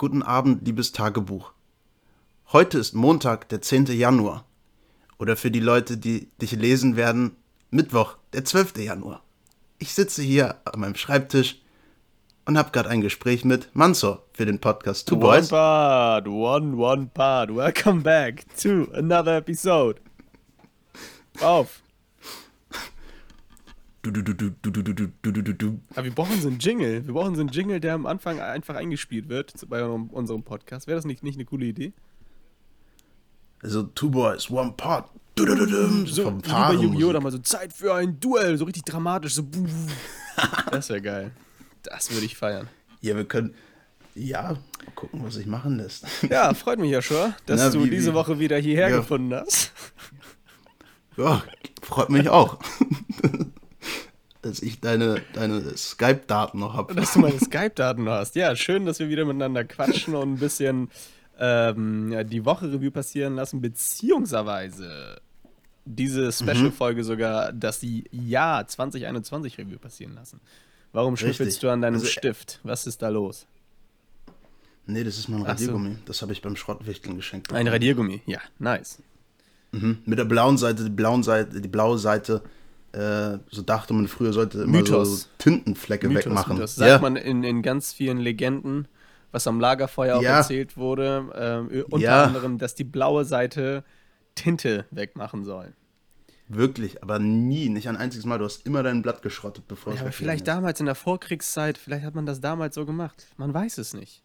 Guten Abend, liebes Tagebuch. Heute ist Montag, der 10. Januar. Oder für die Leute, die dich lesen werden, Mittwoch, der 12. Januar. Ich sitze hier an meinem Schreibtisch und habe gerade ein Gespräch mit Mansor für den Podcast Two one Boys. part, one, one part. Welcome back to another episode. Auf. Aber wir brauchen so einen Jingle. Wir brauchen so einen Jingle, der am Anfang einfach eingespielt wird bei unserem Podcast. Wäre das nicht, nicht eine coole Idee? Also, Two Boys, One Pod. Du, du, du, du, so, vom so bei mal so Zeit für ein Duell, so richtig dramatisch, so. das wäre geil. Das würde ich feiern. Ja, wir können. Ja, mal gucken, was sich machen lässt. Ja, freut mich, ja schon, dass Na, du diese wie, Woche wieder hierher ja. gefunden hast. Ja, freut mich auch. Dass ich deine, deine Skype-Daten noch habe. dass du meine Skype-Daten hast. Ja, schön, dass wir wieder miteinander quatschen und ein bisschen ähm, die Woche Revue passieren lassen, beziehungsweise diese Special-Folge sogar das Jahr 2021 Revue passieren lassen. Warum schnüffelst du an deinem Also, äh, Stift? Was ist da los? Nee, das ist mein Ach so. Radiergummi. Das habe ich beim Schrottwichteln geschenkt. Ein Radiergummi. Ja, nice. Mhm. Mit der blauen Seite, die blauen Seite, die blaue Seite, äh, so dachte man früher sollte immer Mythos. so Tintenflecke Mythos, wegmachen. Das sagt ja, man in, in ganz vielen Legenden, was am Lagerfeuer auch Ja. erzählt wurde. Ähm, unter Ja. anderem, dass die blaue Seite Tinte wegmachen soll. wirklich, aber nie, nicht ein einziges Mal. Du hast immer dein Blatt geschrottet, bevor Ja, es aber vielleicht ist. damals in der Vorkriegszeit, vielleicht hat man das damals so gemacht. Man weiß es nicht.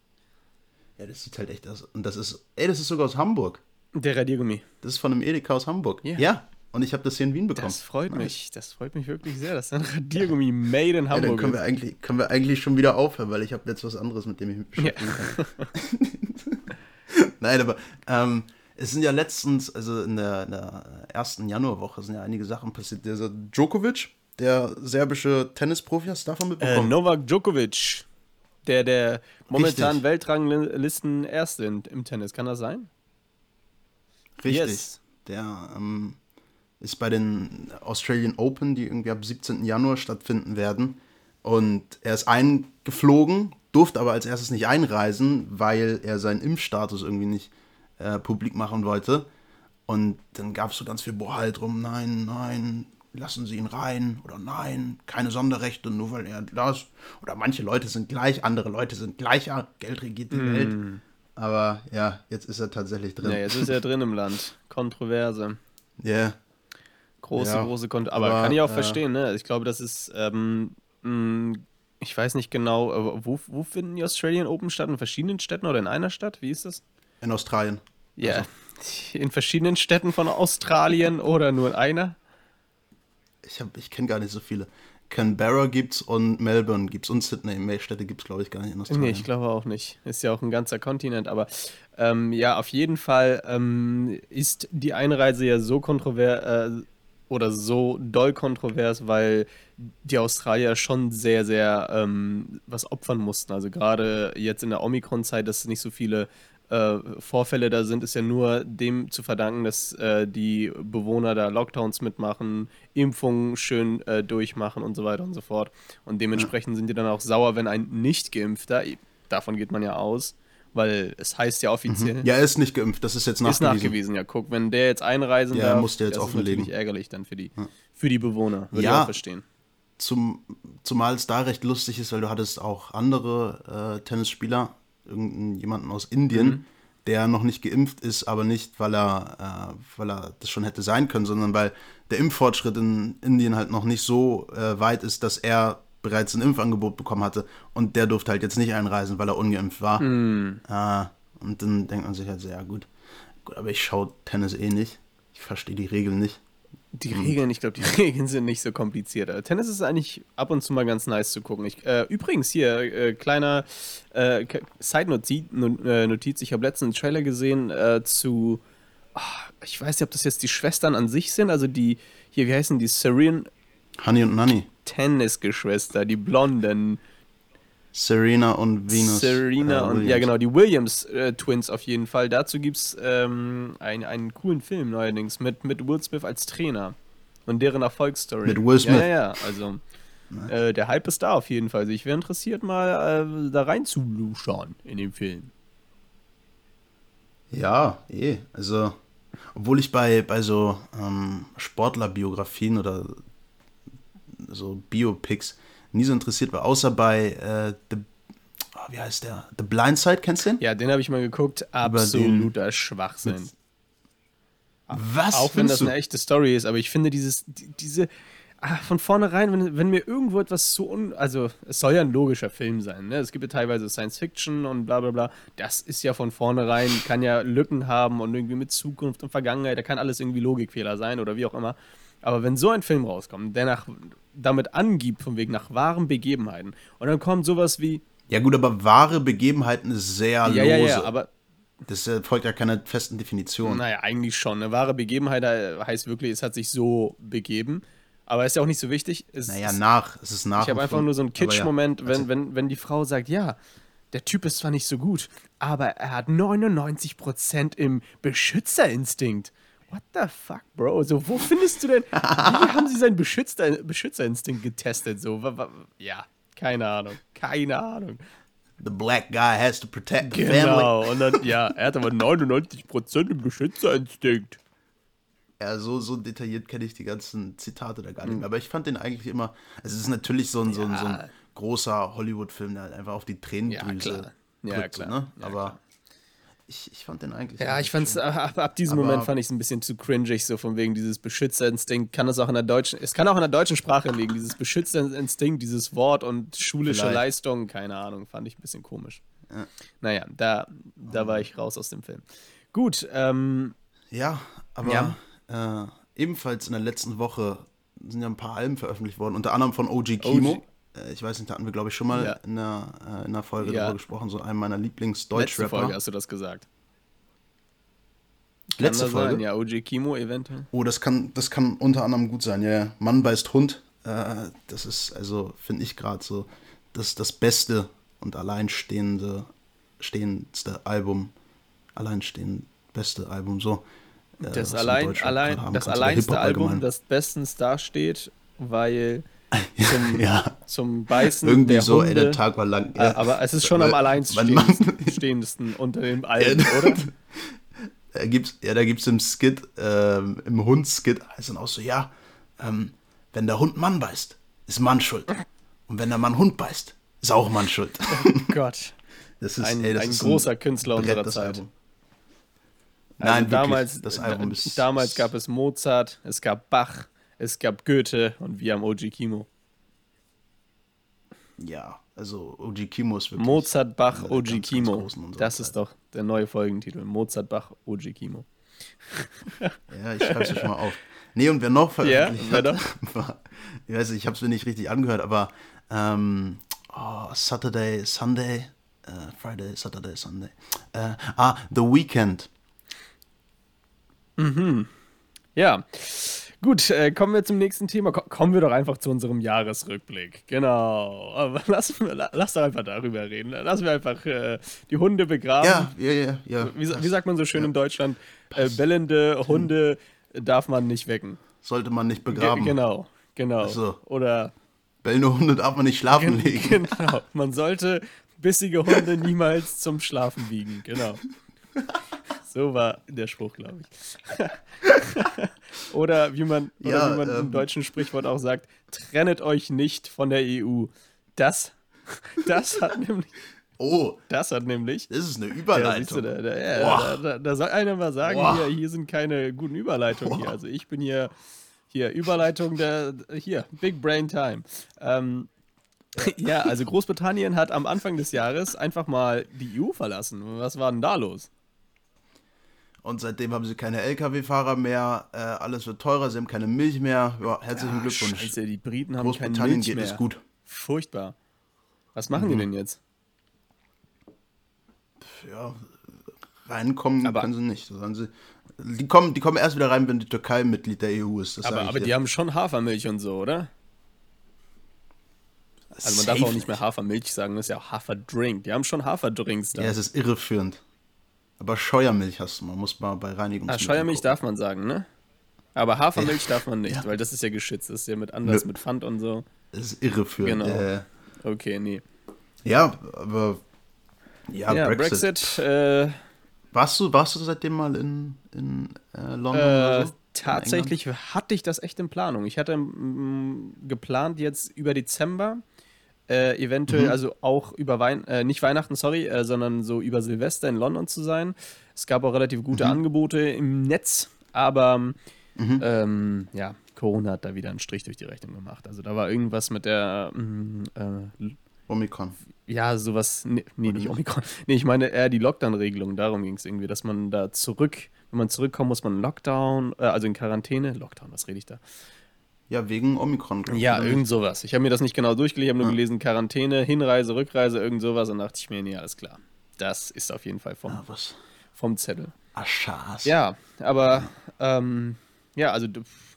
Ja, das sieht halt echt aus. Und das ist, ey, das ist sogar aus Hamburg. Der Radiergummi. Das ist von einem Edeka aus Hamburg. Ja. Ja. Und ich habe das hier in Wien bekommen. Das freut mich. Das freut mich wirklich sehr. Das ist ein Radiergummi made in Ja, dann Hamburg. können wir, eigentlich, können wir eigentlich schon wieder aufhören, weil ich habe jetzt was anderes, mit dem ich mich beschäftigen kann. Nein, aber ähm, es sind ja letztens, also in der, in der ersten Januarwoche sind ja einige Sachen passiert. Der Djokovic, der serbische Tennisprofi, hast du davon äh, mitbekommen? Novak Djokovic, der der momentan Richtig. Weltranglisten Erste im Tennis. Kann das sein? Richtig. Yes. Der ähm, ist bei den Australian Open, die irgendwie ab 17. Januar stattfinden werden. Und er ist eingeflogen, durfte aber als erstes nicht einreisen, weil er seinen Impfstatus irgendwie nicht äh, publik machen wollte. Und dann gab es so ganz viel Bohai drum, nein, nein, lassen Sie ihn rein oder nein, keine Sonderrechte, nur weil er das. Oder manche Leute sind gleich, andere Leute sind gleicher, Geld regiert die Welt. Aber ja, jetzt ist er tatsächlich drin. Ja, jetzt ist er drin im Land. Kontroverse. Ja. Große, Ja, große Kontroverse. Aber, aber, kann ich auch äh, verstehen, ne? Ich glaube, das ist, ähm, mh, ich weiß nicht genau, äh, wo, wo finden die Australian Open statt? In verschiedenen Städten oder in einer Stadt? Wie ist das? In Australien. Ja. Also. In verschiedenen Städten von Australien oder nur in einer? Ich, hab- ich kenne gar nicht so viele. Canberra gibt's und Melbourne gibt's und Sydney. Mehr Städte gibt's, glaube ich, gar nicht in Australien. Nee, ich glaube auch nicht. Ist ja auch ein ganzer Kontinent, aber ähm, ja, auf jeden Fall ähm, ist die Einreise ja so kontrovers äh, oder so doll kontrovers, weil die Australier schon sehr, sehr ähm, was opfern mussten. Also gerade jetzt in der Omikron-Zeit, dass nicht so viele äh, Vorfälle da sind, ist ja nur dem zu verdanken, dass äh, die Bewohner da Lockdowns mitmachen, Impfungen schön äh, durchmachen und so weiter und so fort. Und dementsprechend sind die dann auch sauer, wenn ein Nicht-Geimpfter, davon geht man ja aus, weil es heißt ja offiziell, Ja, er ist nicht geimpft. Das ist jetzt ist nachgewiesen. nachgewiesen, ja, guck, wenn der jetzt einreisen Ja, darf, muss der jetzt das ist offenlegen. natürlich ärgerlich dann für die, für die Bewohner, würde ich Ja. auch verstehen. Zum, zumal es da recht lustig ist, weil du hattest auch andere äh, Tennisspieler, irgendeinen jemanden aus Indien, Mhm. der noch nicht geimpft ist, aber nicht, weil er, äh, weil er das schon hätte sein können, sondern weil der Impffortschritt in Indien halt noch nicht so äh, weit ist, dass er bereits ein Impfangebot bekommen hatte und der durfte halt jetzt nicht einreisen, weil er ungeimpft war. Mhm. Äh, und dann denkt man sich halt so, ja gut, gut aber ich schaue Tennis eh nicht. Ich verstehe die Regeln nicht. Die Regeln, ich glaube, die Regeln sind nicht so kompliziert. Aber Tennis ist eigentlich ab und zu mal ganz nice zu gucken. Ich, äh, übrigens hier, äh, kleiner äh, Side-Notiz, no, äh, Notiz. ich habe letztens einen Trailer gesehen äh, zu, ah, ich weiß nicht, ob das jetzt die Schwestern an sich sind, also die, hier, wie heißen die, Serene Honey und Nanny. Tennis-Geschwister, die Blonden. Serena und Venus. Serena äh, und Williams. ja genau, die Williams-Twins auf jeden Fall. Dazu gibt es ähm, ein, einen coolen Film neuerdings mit, mit Will Smith als Trainer und deren Erfolgsstory. Mit Will Smith? Ja, ja, ja. Also äh, der Hype ist da auf jeden Fall. Also ich wäre interessiert, mal äh, da rein zu luschern in dem Film. Ja, eh. Also, obwohl ich bei, bei so ähm, Sportlerbiografien oder so Biopics nie so interessiert war, außer bei äh, The, oh, wie heißt der? The Blind Side, kennst du den? Ja, den habe ich mal geguckt. Absoluter Schwachsinn. Was? Auch wenn das du? eine echte Story ist, aber ich finde dieses, die, diese, ah, von vornherein, wenn, wenn mir irgendwo etwas so un, also es soll ja ein logischer Film sein, ne? Es gibt ja teilweise Science Fiction und bla bla bla. Das ist ja von vornherein, kann ja Lücken haben und irgendwie mit Zukunft und Vergangenheit, da kann alles irgendwie Logikfehler sein oder wie auch immer. Aber wenn so ein Film rauskommt, der nach, damit angibt, von wegen nach wahren Begebenheiten, und dann kommt sowas wie. Ja, gut, aber wahre Begebenheiten ist sehr Ja, lose. ja, ja, aber das äh, folgt ja keiner festen Definition. Naja, eigentlich schon. Eine wahre Begebenheit äh, heißt wirklich, es hat sich so begeben. Aber ist ja auch nicht so wichtig. Es, Naja, es, nach. Es ist nach. ich habe einfach nur so einen aber ja. Kitsch-Moment, wenn, Also, wenn, wenn die Frau sagt, ja, der Typ ist zwar nicht so gut, aber er hat 99% im Beschützerinstinkt. What the fuck, Bro? So, wo findest du denn, wie haben sie seinen Beschützer, Beschützerinstinkt getestet? So, ja, keine Ahnung, keine Ahnung. The black guy has to protect the family. Genau, und dann, ja, er hat aber 99% im Beschützerinstinkt. Ja, so, so detailliert kenne ich die ganzen Zitate da Hm. gar nicht mehr. Aber ich fand den eigentlich immer. Also es ist natürlich so ein, so ein, so Ja. ein großer Hollywood-Film, der halt einfach auf die Tränendrüse Ja, klar. Ja, drückt, so, klar. ne? Ja, Aber klar. Ich, ich fand den eigentlich. Ja, ich fand's, ab, ab diesem Moment fand ich es ein bisschen zu cringig, so von wegen dieses Beschützerinstinkt. Kann das auch in der deutschen, es kann auch in der deutschen Sprache liegen, dieses Beschützerinstinkt, dieses Wort und schulische Vielleicht. Leistung, keine Ahnung, fand ich ein bisschen komisch. Naja, da, da war ich raus aus dem Film. Gut, ähm, Ja, aber Äh, ebenfalls in der letzten Woche sind ja ein paar Alben veröffentlicht worden, unter anderem von OG Kimo. Äh, ich weiß nicht, da hatten wir, glaube ich, schon mal Ja. in, einer, äh, in einer Folge Ja. darüber gesprochen, so einem meiner letzte Lieblings-Deutschrapper. Folge hast du das gesagt. Kann Letzte Folge? Sein? Ja, OG Kimo eventuell. Oh, das kann, das kann unter anderem gut sein, ja. ja. Mann beißt Hund. Äh, das ist, also, finde ich gerade so, das, das beste und alleinstehende, stehendste Album. Alleinstehend beste Album, so. äh, Das, allein, allein, das alleinste Album, allgemein. das bestens dasteht, weil zum, ja, zum Beißen irgendwie der so, Hunde, ey, der Tag war lang. Äh, aber es ist schon am Weil- alleinstehendsten unter den Alben, Ja, oder? Da gibt's, ja, da gibt es im Skit, ähm, im Hund-Skit, heißt dann auch so, ja, ähm, wenn der Hund Mann beißt, ist Mann schuld. Und wenn der Mann Hund beißt, ist auch Mann schuld. Gott. Das ist, Ein, ey, das ein ist großer Künstler Brett, unserer das Zeit. Album. Also Nein, damals, wirklich, das Album ist. damals gab es Mozart, es gab Bach, es gab Goethe und wir haben OG Kimo. Ja, also OG Kimo ist wirklich. Mozart, Bach, ganz Kimo. Das ist doch der neue Folgentitel. Mozart, Bach, OG Kimo. Ja, ich schreibe es schon mal auf. Nee, und wer noch veröffentlicht wer hat, war, ich weiß nicht, ich habe es mir nicht richtig angehört, aber ähm, oh, Saturday, Sunday, äh, Friday, Saturday, Sunday. Äh, ah, The Weekend. Ja. Gut, äh, kommen wir zum nächsten Thema. Ko kommen wir doch einfach zu unserem Jahresrückblick. Genau. Aber lass, la- lass doch einfach darüber reden. Lassen wir einfach äh, die Hunde begraben. Ja, ja, ja, ja. Wie, wie sagt man so schön in Deutschland? Äh, bellende Hunde darf man nicht wecken. Sollte man nicht Ge begraben. genau, genau. Ach so. Oder Bellende Hunde darf man nicht schlafen legen. genau. Man sollte bissige Hunde niemals zum Schlafen wiegen. Genau. So war der Spruch, glaube ich. oder wie man, oder Ja, wie man im ähm. deutschen Sprichwort auch sagt, trennet euch nicht von der EU. Das, das hat nämlich, Oh, das hat nämlich das ist eine Ja, Überleitung. du, da, da, ja, da, da, da soll einer mal sagen, Boah. hier, hier sind keine guten Überleitungen hier. Also ich bin hier, hier, Überleitung der, hier, Big Brain Time. Ähm, ja, also Großbritannien hat am Anfang des Jahres einfach mal die EU verlassen. Was war denn da los? Und seitdem haben sie keine LKW-Fahrer mehr, äh, alles wird teurer, sie haben keine Milch mehr. Ja, herzlichen Ah, Glückwunsch. Scheiße, die Briten haben keine Milch geht mehr. es gut. Furchtbar. Was machen Mhm. die denn jetzt? Ja, reinkommen Aber- können sie nicht. Sie, die, kommen, die kommen erst wieder rein, wenn die Türkei Mitglied der EU ist. Aber, aber die haben schon Hafermilch und so, oder? Also man darf Safe auch nicht mehr Hafermilch sagen, das ist ja auch Haferdrink. Die haben schon Haferdrinks da. Ja, es ist irreführend. Aber Scheuermilch hast du, man muss mal bei Ah, Reinigungsmitteln Scheuermilch gucken. darf man sagen, ne? Aber Hafermilch darf man nicht, weil das ist ja geschützt. Das ist ja mit anders, Nö. mit Pfand und so. Es ist irreführend. Genau. Äh, Okay, nee. ja, aber ja, Ja, Brexit. Brexit, äh, Warst du, warst du seitdem mal in, in äh, London? Äh, so? Tatsächlich hatte ich das echt in Planung. Ich hatte m, geplant jetzt über Dezember, äh, eventuell mhm. also auch über Wein äh, nicht Weihnachten, sorry, äh, sondern so über Silvester in London zu sein. Es gab auch relativ gute mhm. Angebote im Netz, aber mhm. ähm, ja, Corona hat da wieder einen Strich durch die Rechnung gemacht. Also da war irgendwas mit der mm, äh, Omikron. Ja, sowas. Nee, nee nicht Omikron. Nee, ich meine eher die Lockdown-Regelung. Darum ging es irgendwie, dass man da zurück, wenn man zurückkommt, muss man Lockdown, äh, also in Quarantäne. Lockdown, was rede ich da? Ja, wegen Omikron. Ja, irgend sowas. Ich habe mir das nicht genau durchgelesen, ich habe nur ja. gelesen, Quarantäne, Hinreise, Rückreise, irgend sowas. Und dachte ich mir, nee, alles klar. Das ist auf jeden Fall vom, ja, vom Zettel. Ach, Schas. Ja, aber ähm, ja, also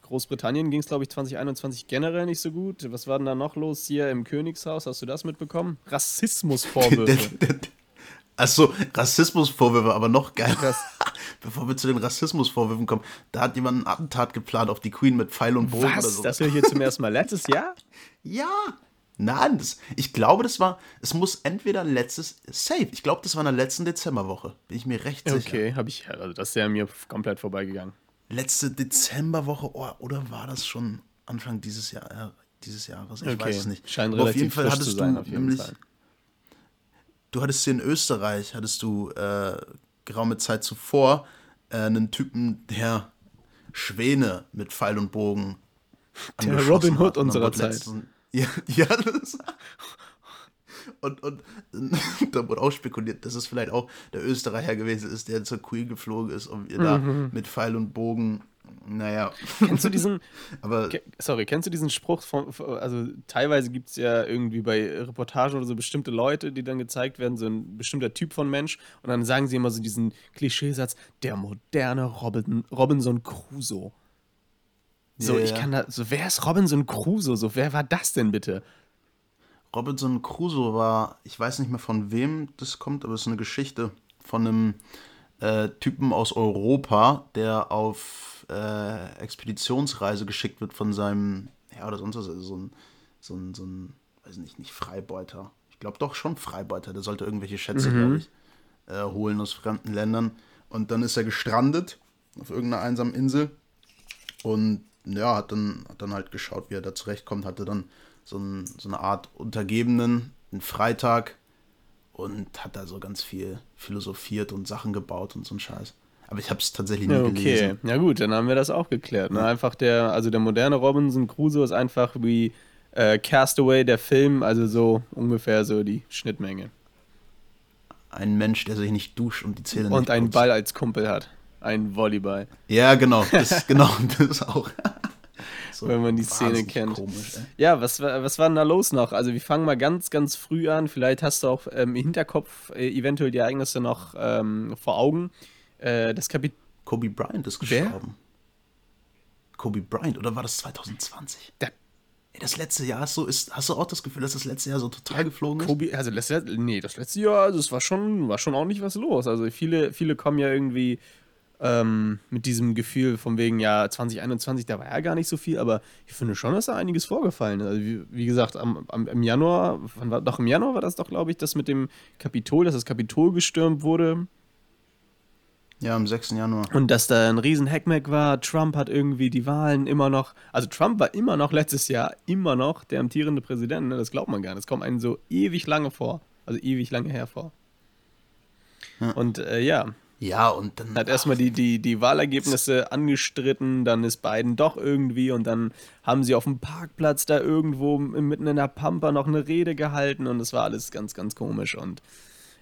Großbritannien ging es, glaube ich, 2021 generell nicht so gut. Was war denn da noch los hier im Königshaus? Hast du das mitbekommen? Rassismusvorwürfe. Achso, Rassismusvorwürfe, aber noch geiler. Bevor wir zu den Rassismusvorwürfen kommen, da hat jemand ein Attentat geplant auf die Queen mit Pfeil und Bogen Was? oder so. Das höre ich hier zum ersten Mal letztes Jahr? ja. Nein, das, ich glaube, das war, es muss entweder letztes, safe, ich glaube, das war in der letzten Dezemberwoche, bin ich mir recht sicher. Okay, habe ich, also das ist ja mir komplett vorbeigegangen letzte Dezemberwoche oh, oder war das schon Anfang dieses, Jahr, äh, dieses Jahres? Ich okay. weiß es nicht. Scheint Aber auf jeden Fall hattest sein, du nämlich, Fall. Du hattest hier in Österreich, hattest du äh, geraume Zeit zuvor äh, einen Typen, der Schwäne mit Pfeil und Bogen Der Robin Hood unserer Zeit. Letzten, ja, ja das, und, und da wurde auch spekuliert, dass es vielleicht auch der Österreicher gewesen ist, der zur Queen geflogen ist und ihr mhm. da mit Pfeil und Bogen naja. Kennst du diesen. aber, sorry, kennst du diesen Spruch von. Also, teilweise gibt es ja irgendwie bei Reportagen oder so bestimmte Leute, die dann gezeigt werden, so ein bestimmter Typ von Mensch. Und dann sagen sie immer so diesen Klischeesatz: der moderne Robin, Robinson Crusoe. So, yeah. ich kann da. So, wer ist Robinson Crusoe? So, wer war das denn bitte? Robinson Crusoe war, ich weiß nicht mehr von wem das kommt, aber es ist eine Geschichte von einem äh, Typen aus Europa, der auf äh, Expeditionsreise geschickt wird von seinem, ja, oder sonst was, also so ein, so ein, so ein, weiß nicht, nicht Freibeuter. Ich glaube doch schon Freibeuter, der sollte irgendwelche Schätze, mhm. glaube ich, äh, holen aus fremden Ländern. Und dann ist er gestrandet auf irgendeiner einsamen Insel und ja, hat dann, hat dann halt geschaut, wie er da zurechtkommt, hatte dann so, ein, so eine Art Untergebenen, einen Freitag und hat da so ganz viel philosophiert und Sachen gebaut und so ein Scheiß. Aber ich habe es tatsächlich nie ja, okay. gelesen. Ja gut, dann haben wir das auch geklärt. Ne? Einfach der, also der moderne Robinson Crusoe ist einfach wie äh, Castaway, der Film, also so ungefähr so die Schnittmenge. Ein Mensch, der sich nicht duscht und die Zähne und nicht Und einen Ball als Kumpel hat. Ein Volleyball. Ja, genau. Das, genau, das auch. So wenn man die Szene kennt. Komisch, ja, was, was war denn da los noch? Also wir fangen mal ganz, ganz früh an. Vielleicht hast du auch ähm, im Hinterkopf äh, eventuell die Ereignisse noch ähm, vor Augen. Äh, das Kapit Kobe Bryant ist gestorben. Wer? Kobe Bryant, oder war das 2020? Der das letzte Jahr ist so, ist, hast du auch das Gefühl, dass das letzte Jahr so total geflogen ist? Kobe, also letzte, nee, das letzte Jahr, also es war schon, war schon auch nicht was los. Also viele, viele kommen ja irgendwie ähm, mit diesem Gefühl von wegen, ja, 2021, da war ja gar nicht so viel, aber ich finde schon, dass da einiges vorgefallen ist. Also wie, wie gesagt, am, am, im Januar, wann war, doch im Januar war das doch, glaube ich, das mit dem Kapitol, dass das Kapitol gestürmt wurde. Ja, am 6. Januar. Und dass da ein riesen Hackmack war. Trump hat irgendwie die Wahlen immer noch. Also Trump war immer noch letztes Jahr immer noch der amtierende Präsident. Ne? Das glaubt man gar nicht. Das kommt einem so ewig lange vor. Also ewig lange hervor. Ja. Und äh, ja, ja, und dann. Hat erstmal die, die, die Wahlergebnisse angestritten, dann ist Biden doch irgendwie und dann haben sie auf dem Parkplatz da irgendwo mitten in der Pampa noch eine Rede gehalten und es war alles ganz, ganz komisch und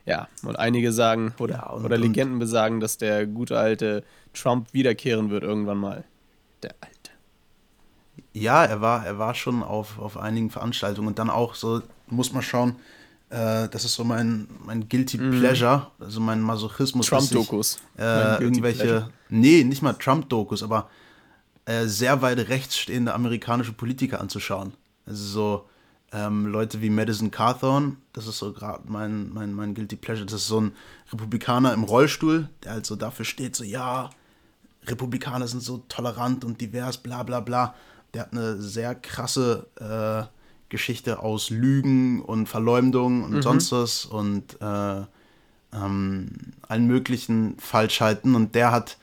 ja, und einige sagen, oder, ja, und, oder Legenden besagen, dass der gute alte Trump wiederkehren wird irgendwann mal. Der alte. Ja, er war, er war schon auf, auf einigen Veranstaltungen und dann auch so, muss man schauen, äh, das ist so mein, mein Guilty mm. Pleasure, also mein Masochismus. Trump-Dokus. Äh, irgendwelche, Pleasure. nee, nicht mal Trump-Dokus, aber äh, sehr weit rechts stehende amerikanische Politiker anzuschauen. Also so ähm, Leute wie Madison Carthorne, das ist so gerade mein, mein, mein Guilty Pleasure, das ist so ein Republikaner im Rollstuhl, der halt so dafür steht, so ja, Republikaner sind so tolerant und divers, bla bla bla. Der hat eine sehr krasse äh, Geschichte aus Lügen und Verleumdung und mhm. sonst was und äh, ähm, allen möglichen Falschheiten und der hat,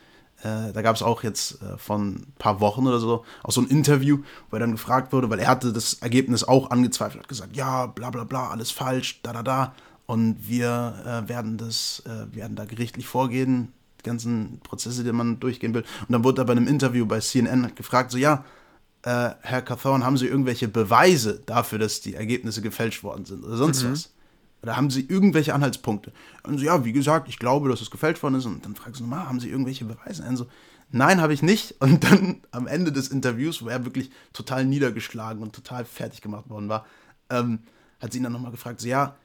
äh, da gab es auch jetzt äh, von ein paar Wochen oder so, auch so ein Interview, wo er dann gefragt wurde, weil er hatte das Ergebnis auch angezweifelt, hat gesagt, ja, bla bla bla, alles falsch, da da da und wir äh, werden das, äh, werden da gerichtlich vorgehen, die ganzen Prozesse, die man durchgehen will. Und dann wurde er bei einem Interview bei CNN gefragt, so ja, äh, Herr Cathorn, haben Sie irgendwelche Beweise dafür, dass die Ergebnisse gefälscht worden sind oder sonst mhm. was? Oder haben Sie irgendwelche Anhaltspunkte? Und so, ja, wie gesagt, ich glaube, dass es gefälscht worden ist. Und dann fragst du nochmal, haben Sie irgendwelche Beweise? Und so, nein, habe ich nicht. Und dann am Ende des Interviews, wo er wirklich total niedergeschlagen und total fertig gemacht worden war, ähm, hat sie ihn dann nochmal gefragt, so, ja,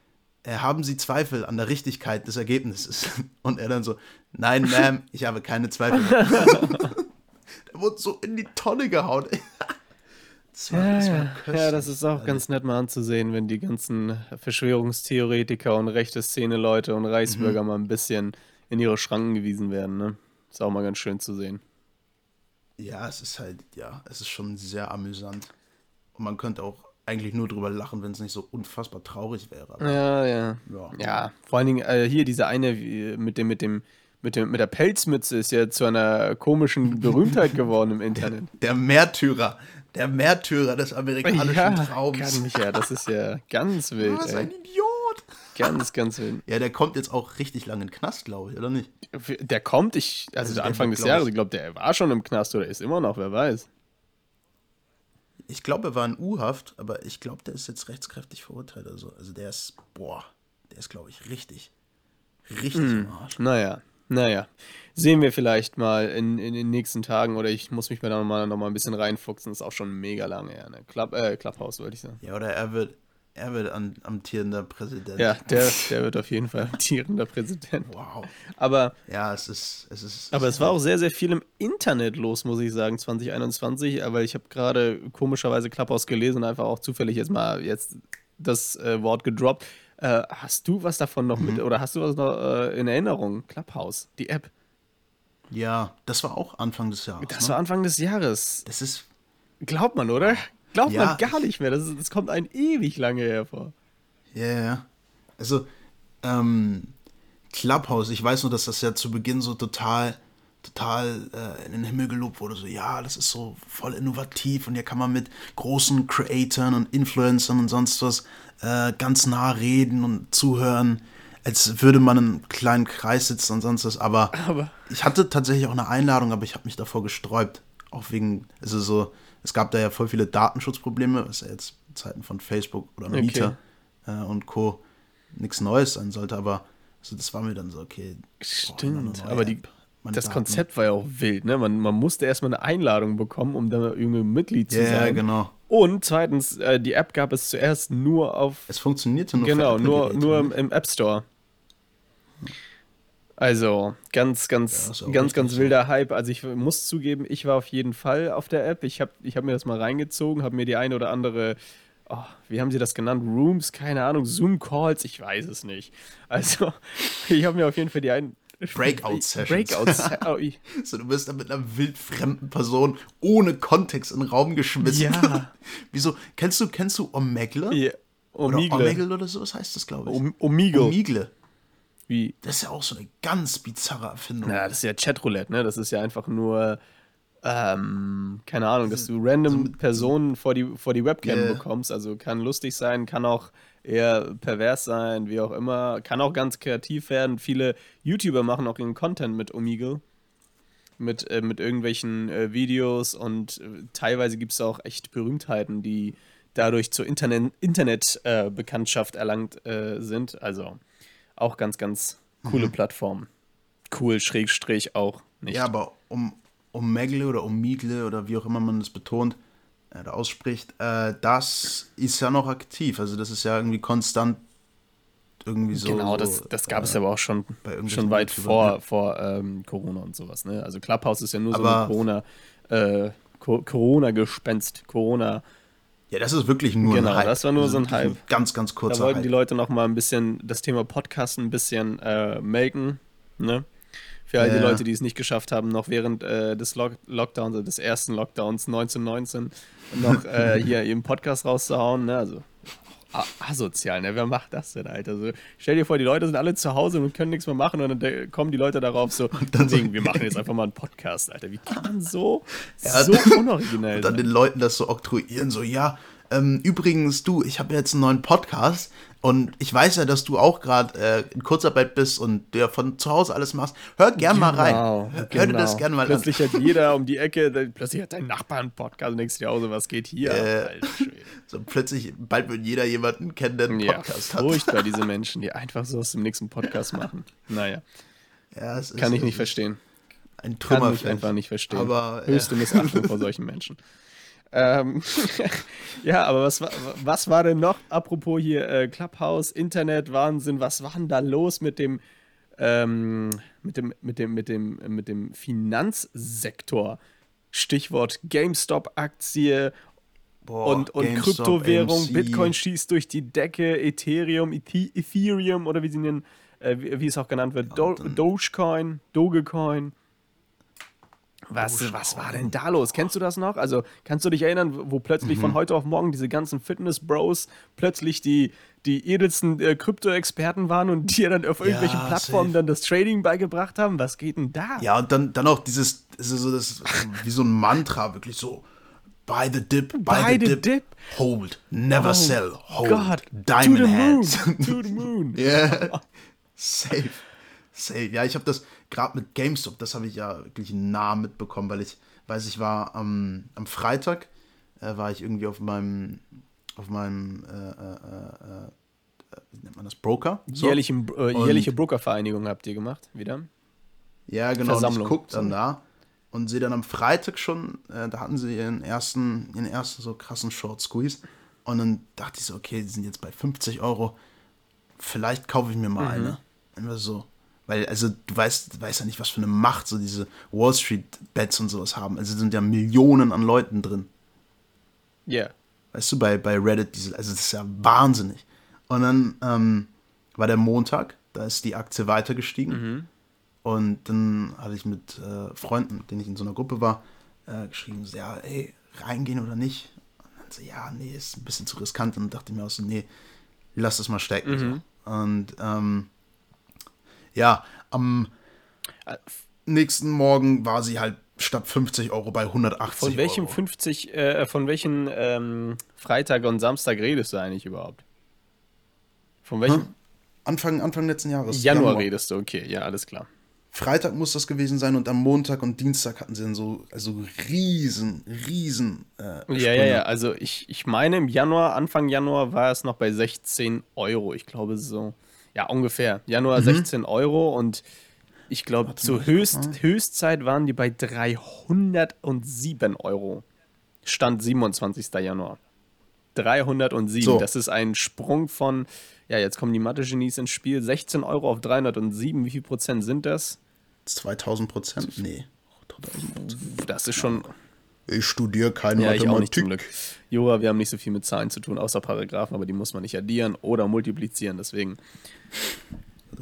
äh, haben Sie Zweifel an der Richtigkeit des Ergebnisses? Und er dann so, nein, Ma'am, ich habe keine Zweifel. der wurde so in die Tonne gehauen. Das war, ja, das war ja, das ist auch ganz nett mal anzusehen, wenn die ganzen Verschwörungstheoretiker und rechte Szene-Leute und Reichsbürger mhm. mal ein bisschen in ihre Schranken gewiesen werden. Ne? Ist auch mal ganz schön zu sehen. Ja, es ist halt, ja, es ist schon sehr amüsant. Und man könnte auch eigentlich nur drüber lachen, wenn es nicht so unfassbar traurig wäre. Ja, ja, ja. Ja, vor allen Dingen äh, hier diese eine mit dem, mit dem, mit, dem, mit der Pelzmütze ist ja zu einer komischen Berühmtheit geworden im Internet. Der, der Märtyrer. Der Märtyrer des amerikanischen ja, Traums. Mich, ja, das ist ja ganz wild. Was ein Idiot. Ganz, ganz wild. Ja, der kommt jetzt auch richtig lange in den Knast, glaube ich, oder nicht? Der kommt, ich, also, also Anfang des Jahres, ich glaube, der war schon im Knast oder ist immer noch, wer weiß. Ich glaube, er war in U-Haft, aber ich glaube, der ist jetzt rechtskräftig verurteilt. Also, also der ist, boah, der ist, glaube ich, richtig, richtig hm, im Arsch. Naja, naja, sehen wir vielleicht mal in, in den nächsten Tagen oder ich muss mich mir da nochmal noch mal ein bisschen reinfuchsen. Das ist auch schon mega lange her. Ne? Club, äh, Clubhouse, wollte ich sagen. Ja, oder er wird, er wird an, amtierender Präsident. Ja, der, der wird auf jeden Fall amtierender Präsident. Wow. Aber. Ja, es ist. Es ist aber es war auch sehr, sehr viel im Internet los, muss ich sagen, 2021. Aber ich habe gerade komischerweise Clubhouse gelesen und einfach auch zufällig jetzt mal jetzt das äh, Wort gedroppt. Äh, hast du was davon noch mhm. mit oder hast du was noch äh, in Erinnerung? Clubhouse, die App. Ja, das war auch Anfang des Jahres. Das ne? war Anfang des Jahres. Das ist. Glaubt man, oder? Glaubt ja, man gar nicht mehr. Das, ist, das kommt ein ewig lange hervor. Ja, ja. Also, ähm, Clubhouse, ich weiß nur, dass das ja zu Beginn so total, total äh, in den Himmel gelobt wurde. So, ja, das ist so voll innovativ und hier kann man mit großen Creatoren und Influencern und sonst was äh, ganz nah reden und zuhören, als würde man in einem kleinen Kreis sitzen und sonst was. Aber, aber. ich hatte tatsächlich auch eine Einladung, aber ich habe mich davor gesträubt. Auch wegen, also so, es gab da ja voll viele Datenschutzprobleme, was ja jetzt in Zeiten von Facebook oder Meta okay. äh, und Co. nichts Neues sein sollte, aber also das war mir dann so, okay. Stimmt, boah, aber die, das Daten. Konzept war ja auch wild, ne? Man, man musste erstmal eine Einladung bekommen, um da irgendwie Mitglied zu yeah, sein. Ja, genau. Und zweitens, äh, die App gab es zuerst nur auf. Es funktionierte nur Genau, nur, nur im, im, App Store. Also, ganz, ganz, ja, ganz, ganz wilder. Hype. Also, ich muss zugeben, ich war auf jeden Fall auf der App. Ich habe ich hab mir das mal reingezogen, habe mir die eine oder andere oh, wie haben sie das genannt? Rooms, keine Ahnung, Zoom-Calls, ich weiß es nicht. Also, ich habe mir auf jeden Fall die einen, Breakout-Sessions. Breakout so, du wirst dann mit einer wildfremden Person ohne Kontext in den Raum geschmissen. Ja. Wieso? Kennst du, kennst du Omegle? Ja. Omegle. Oder Omegle oder so, was heißt das, glaube ich. Omegle. Omegle. Wie? Das ist ja auch so eine ganz bizarre Erfindung. Ja, das ist ja Chatroulette, ne? Das ist ja einfach nur, ähm, keine Ahnung, dass du random so Personen vor die, vor die Webcam yeah. bekommst. Also kann lustig sein, kann auch eher pervers sein, wie auch immer. Kann auch ganz kreativ werden. Viele YouTuber machen auch ihren Content mit Omegle. Mit, äh, mit irgendwelchen äh, Videos und äh, teilweise gibt es auch echt Berühmtheiten, die dadurch zur Internet-Bekanntschaft äh, erlangt äh, sind. Also auch ganz, ganz coole mhm. Plattform. Cool, Schrägstrich auch nicht. Ja, aber um, um Megle oder um Migle oder wie auch immer man das betont, äh, ausspricht, äh, das ist ja noch aktiv. Also das ist ja irgendwie konstant irgendwie so. Genau, das, das gab äh, es aber auch schon, schon weit vor, ne? vor ähm, Corona und sowas. Ne? Also Clubhouse ist ja nur aber so ein Corona, äh, Corona-Gespenst, Corona. Ja, das ist wirklich nur genau, ein Hype. Genau, das war nur das so ein Hype. Ein ganz, ganz kurzer Da wollten Hype. die Leute noch mal ein bisschen das Thema Podcast ein bisschen äh, melken, ne? Für all ja. die Leute, die es nicht geschafft haben, noch während äh, des Lock Lockdowns, also des ersten Lockdowns 1919, noch äh, hier ihren Podcast rauszuhauen. Ne? Also asozial, ne? Wer macht das denn, Alter? So, stell dir vor, die Leute sind alle zu Hause und können nichts mehr machen und dann kommen die Leute darauf so, dann so, wir machen jetzt einfach mal einen Podcast, Alter. Wie kann man so, ja, so unoriginell Und dann den Leuten das so oktroyieren, so, ja, ähm, übrigens, du, ich habe jetzt einen neuen Podcast und ich weiß ja, dass du auch gerade äh, in Kurzarbeit bist und der von zu Hause alles machst. Hör gern genau, mal rein. Hör, hör genau. dir das gerne mal plötzlich an. Plötzlich hat jeder um die Ecke, dann, plötzlich hat dein Nachbar einen Podcast und denkst dir auch so, was geht hier? Äh, so plötzlich, bald wird jeder jemanden kennen, der einen Podcast ja, hat. Furchtbar, diese Menschen, die einfach so aus dem nächsten Podcast machen. Naja. Ja, Kann ist, ich nicht verstehen. Ein Trümmer. Kann ich einfach nicht verstehen. Aber, Höchste Missachtung vor solchen Menschen. Ähm, ja, aber was, was war denn noch, apropos hier äh, Clubhouse, Internet, Wahnsinn, was war denn da los mit dem, ähm, mit dem, mit dem, mit dem, mit dem Finanzsektor? Stichwort GameStop-Aktie und, und GameStop, Kryptowährung, MC. Bitcoin schießt durch die Decke, Ethereum, Ethereum oder wie sie nennen, äh, wie, wie, es auch genannt wird, Do Dogecoin, Dogecoin. Was, oh, was war denn da los? Kennst du das noch? Also kannst du dich erinnern, wo plötzlich mhm. von heute auf morgen diese ganzen Fitness-Bros plötzlich die, die edelsten äh, Krypto-Experten waren und dir dann auf irgendwelchen ja, Plattformen safe. dann das Trading beigebracht haben? Was geht denn da? Ja, und dann, dann auch dieses, so das, wie so ein Mantra, wirklich so. Buy the dip, buy, buy the, the dip, dip, hold, never oh, sell, hold, God. diamond to the hands. Moon, to the moon. yeah, safe, safe. Ja, ich habe das, gerade mit GameStop, das habe ich ja wirklich nah mitbekommen, weil ich weiß, ich war am, am Freitag, äh, war ich irgendwie auf meinem, auf meinem, äh, äh, äh, äh wie nennt man das, Broker? So. Jährlichen, äh, jährliche Brokervereinigung habt ihr gemacht, wieder? Ja, genau, Versammlung. und ich gucke dann da und sehe dann am Freitag schon, da hatten sie ihren ersten, ihren ersten so krassen Short Squeeze und dann dachte ich so, okay, die sind jetzt bei 50 Euro, vielleicht kaufe ich mir mal mhm. eine. Immer so, weil, also, du weißt, du weißt ja nicht, was für eine Macht so diese Wall Street-Bets und sowas haben. Also, sind ja Millionen an Leuten drin. Ja. Yeah. Weißt du, bei, bei Reddit, diese, also, das ist ja wahnsinnig. Und dann ähm, war der Montag, da ist die Aktie weiter gestiegen. Mhm. Und dann hatte ich mit äh, Freunden, mit denen ich in so einer Gruppe war, äh, geschrieben, so, ja, ey, reingehen oder nicht? Und dann so, ja, nee, ist ein bisschen zu riskant. Und dann dachte ich mir auch so, nee, lass das mal stecken. Mhm. So. Und ähm, ja, am nächsten Morgen war sie halt statt 50 Euro bei 180 Von welchem Euro. 50, äh, von welchem ähm, Freitag und Samstag redest du eigentlich überhaupt? Von welchem? Hm? Anfang, Anfang letzten Jahres. Januar, Januar, redest du, okay, ja, alles klar. Freitag muss das gewesen sein und am Montag und Dienstag hatten sie dann so also riesen, riesen. Äh, ja, ja, ja. Also ich, ich meine, im Januar, Anfang Januar war es noch bei 16 Euro. Ich glaube so. Ja, ungefähr. Januar mhm. 16 Euro und ich glaube, zur Höchst, Höchstzeit waren die bei 307 Euro. Stand 27. Januar. 307. So. Das ist ein Sprung von, ja, jetzt kommen die Mathe-Genies ins Spiel. 16 Euro auf 307. Wie viel Prozent sind das? 2000 Prozent? Nee. Das ist schon. Ich studiere keine ja, Mathematik. Nicht. Jura, wir haben nicht so viel mit Zahlen zu tun, außer Paragraphen, aber die muss man nicht addieren oder multiplizieren. Deswegen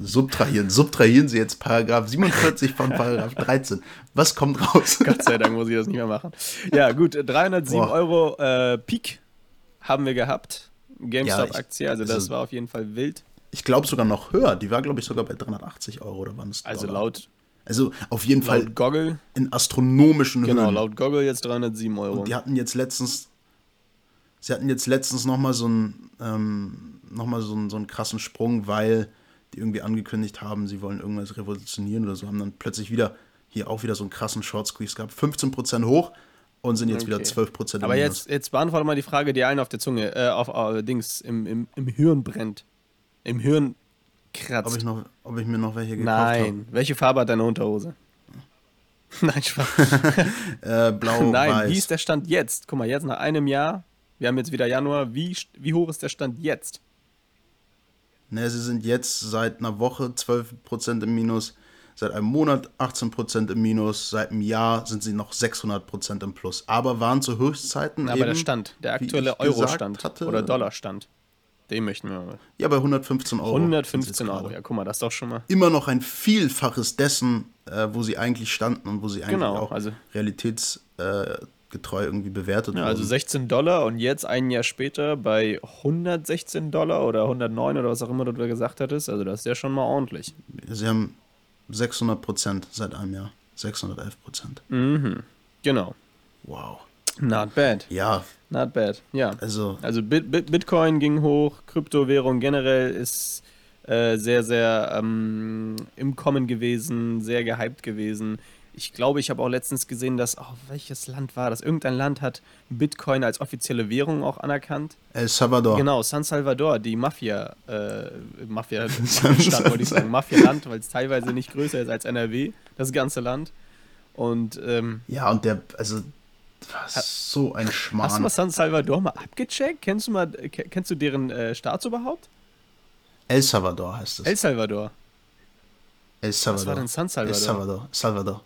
Subtrahieren. Subtrahieren Sie jetzt Paragraph 47 von Paragraph 13. Was kommt raus? Gott sei Dank muss ich das nicht mehr machen. Ja, gut, 307 Boah. Euro äh, Peak haben wir gehabt. GameStop-Aktie, ja, also das also, war auf jeden Fall wild. Ich glaube sogar noch höher. Die war, glaube ich, sogar bei 380 Euro oder wann es Also laut. Also auf jeden laut Fall Goggle. in astronomischen genau, Höhen. Genau, laut Goggle jetzt 307 Euro. Und die hatten jetzt letztens, sie hatten jetzt letztens nochmal so einen, ähm, noch so, einen, so einen krassen Sprung, weil die irgendwie angekündigt haben, sie wollen irgendwas revolutionieren oder so, haben dann plötzlich wieder hier auch wieder so einen krassen Short Squeeze gehabt. 15% hoch und sind jetzt okay. wieder 12% im Aber jetzt, jetzt beantworte mal die Frage, die einen auf der Zunge, äh, auf äh, Dings, im, im, im Hirn brennt. Im Hirn kratzt. Ob ich, noch, ob ich mir noch welche gekauft habe? Nein. Hab. Welche Farbe hat deine Unterhose? Nein, Spaß. äh, blau, Nein, weiß. wie ist der Stand jetzt? Guck mal, jetzt nach einem Jahr, wir haben jetzt wieder Januar, wie, wie hoch ist der Stand jetzt? Ne, sie sind jetzt seit einer Woche 12% im Minus, seit einem Monat 18% im Minus, seit einem Jahr sind sie noch 600% im Plus. Aber waren zu Höchstzeiten. Aber eben, der Stand, der aktuelle Euro-Stand oder Dollar-Stand. Den möchten wir mal. Ja, bei 115 Euro. 115 Euro, ja, guck mal, das ist doch schon mal. Immer noch ein Vielfaches dessen, äh, wo sie eigentlich standen und wo sie eigentlich genau, auch also realitätsfähig getreu irgendwie bewertet ja, Also 16 Dollar und jetzt ein Jahr später bei 116 Dollar oder 109 oder was auch immer du da gesagt hattest. Also das ist ja schon mal ordentlich. Sie haben 600 Prozent seit einem Jahr. 611 Prozent. Mhm. Genau. Wow. Not bad. Ja. Not bad. Ja. Also, also Bit Bit Bitcoin ging hoch, Kryptowährung generell ist äh, sehr, sehr ähm, im Kommen gewesen, sehr gehypt gewesen. Ich glaube, ich habe auch letztens gesehen, dass, oh, welches Land war das? Irgendein Land hat Bitcoin als offizielle Währung auch anerkannt. El Salvador. Genau, San Salvador, die Mafia, äh, Mafia-Stadt, wollte ich sagen, Mafia-Land, weil es teilweise nicht größer ist als NRW, das ganze Land. Und, ähm, Ja, und der, also, was so ein Schmarrn. Hast du mal San Salvador mal abgecheckt? Kennst du mal, kennst du deren äh, Staats überhaupt? El Salvador heißt es. El Salvador. El Salvador. Was war denn San Salvador? El Salvador. Salvador.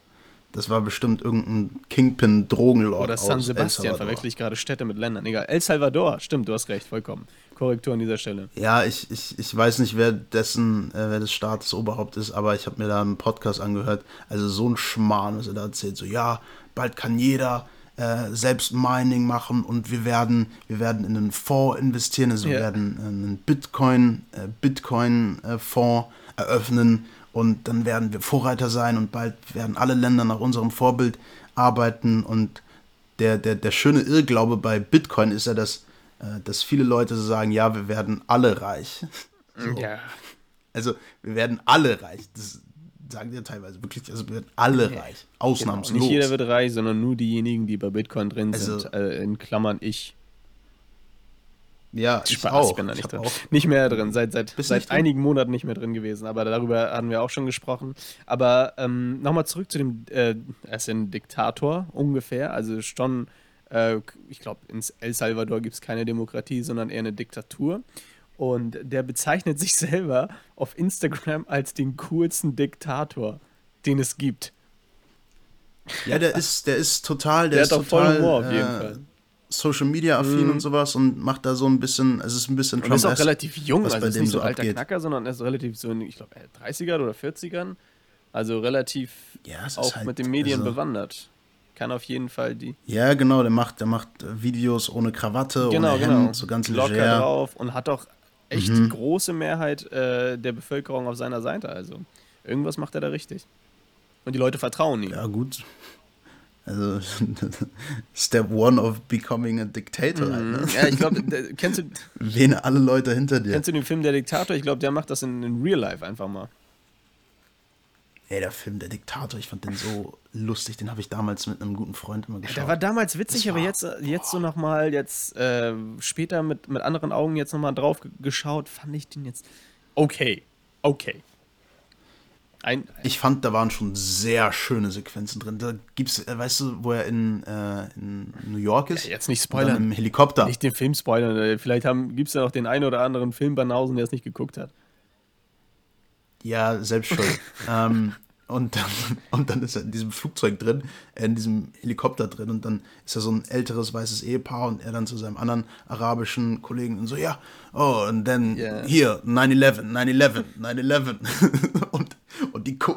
Das war bestimmt irgendein Kingpin-Drogenlord. Oder San Sebastian, verwechsel ich gerade Städte mit Ländern. Egal. El Salvador, stimmt, du hast recht, vollkommen. Korrektur an dieser Stelle. Ja, ich, ich, ich weiß nicht, wer dessen, äh, wer des Staates Oberhaupt ist, aber ich habe mir da einen Podcast angehört. Also so ein Schmarrn, was er da erzählt. So, ja, bald kann jeder äh, selbst Mining machen und wir werden, wir werden in einen Fonds investieren, also ja. wir werden einen Bitcoin, äh, Bitcoin-Fonds äh, eröffnen und dann werden wir Vorreiter sein und bald werden alle Länder nach unserem Vorbild arbeiten. Und der, der, der schöne Irrglaube bei Bitcoin ist ja, dass, äh, dass viele Leute sagen, ja, wir werden alle reich. So. Ja. Also wir werden alle reich. Das sagen die ja teilweise wirklich, also werden alle reich. Genau. Ausnahmslos. Genau. Nicht jeder wird reich, sondern nur diejenigen, die bei Bitcoin drin also, sind. Äh, in Klammern ich. Ja, ich Spaß, auch. bin da nicht drin. Auch. Nicht mehr drin, seit, seit, seit einigen Monaten nicht mehr drin gewesen, aber darüber hatten wir auch schon gesprochen. Aber ähm, nochmal zurück zu dem, äh, er ist ein Diktator ungefähr, also schon, äh, ich glaube, in El Salvador gibt es keine Demokratie, sondern eher eine Diktatur. Und der bezeichnet sich selber auf Instagram als den coolsten Diktator, den es gibt. Ja, der ist, der ist total, der, der ist hat total, voll Humor auf jeden äh, Fall Social Media affin mhm. und sowas und macht da so ein bisschen, es ist ein bisschen Trump. Er ist auch relativ jung, also ist nicht so alter abgeht. Knacker, sondern er ist relativ so in, ich glaube, 30ern oder 40ern. Also relativ ja, auch halt, mit den Medien also, bewandert. Kann auf jeden Fall die. Ja, genau, der macht, der macht Videos ohne Krawatte, genau, ohne genau. Hemd, so ganz Locker leger. drauf und hat auch echt mhm. große Mehrheit äh, der Bevölkerung auf seiner Seite. Also irgendwas macht er da richtig. Und die Leute vertrauen ihm. Ja, gut. Also Step one of becoming a dictator. Mhm. Halt, ne? Ja, ich glaube, kennst du. Wen alle Leute hinter dir. Kennst du den Film Der Diktator? Ich glaube, der macht das in, in Real Life einfach mal. Ey, der Film Der Diktator, ich fand den so lustig, den habe ich damals mit einem guten Freund immer geschaut. Der war damals witzig, war, aber jetzt, jetzt so nochmal, jetzt äh, später mit, mit anderen Augen jetzt nochmal drauf geschaut, fand ich den jetzt okay. Okay. Ein, ich fand, da waren schon sehr schöne Sequenzen drin. Da gibt's, äh, weißt du, wo er in, äh, in New York ist? Ja, jetzt nicht spoilern. Im Helikopter. Nicht den Film spoilern. Äh, vielleicht gibt es ja noch den einen oder anderen Filmbanausen, der es nicht geguckt hat. Ja, selbst schuld. ähm, und dann, und dann ist er in diesem Flugzeug drin, äh, in diesem Helikopter drin. Und dann ist er so ein älteres weißes Ehepaar und er dann zu seinem anderen arabischen Kollegen und so, ja, oh, und dann yeah. hier, 9-11, 9-11, 9-11. und,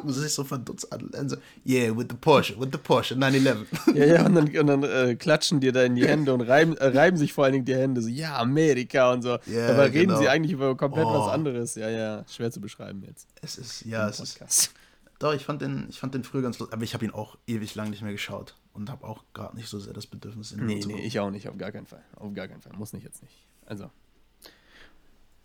gucken sich so verdutzt an und so, yeah, with the Porsche, with the Porsche, 9-11. ja, ja, und dann, und dann äh, klatschen dir da in die Hände und reiben, äh, reiben sich vor allen Dingen die Hände, so, ja, Amerika und so. Yeah, Dabei genau. reden sie eigentlich über komplett oh. was anderes. Ja, ja, schwer zu beschreiben jetzt. Es ist, ja, es ist doch, ich fand den, ich fand den früher ganz lustig, aber ich habe ihn auch ewig lang nicht mehr geschaut und habe auch gerade nicht so sehr das Bedürfnis in Nee, nee, ich auch nicht, auf gar keinen Fall. Auf gar keinen Fall. Muss nicht jetzt nicht. Also.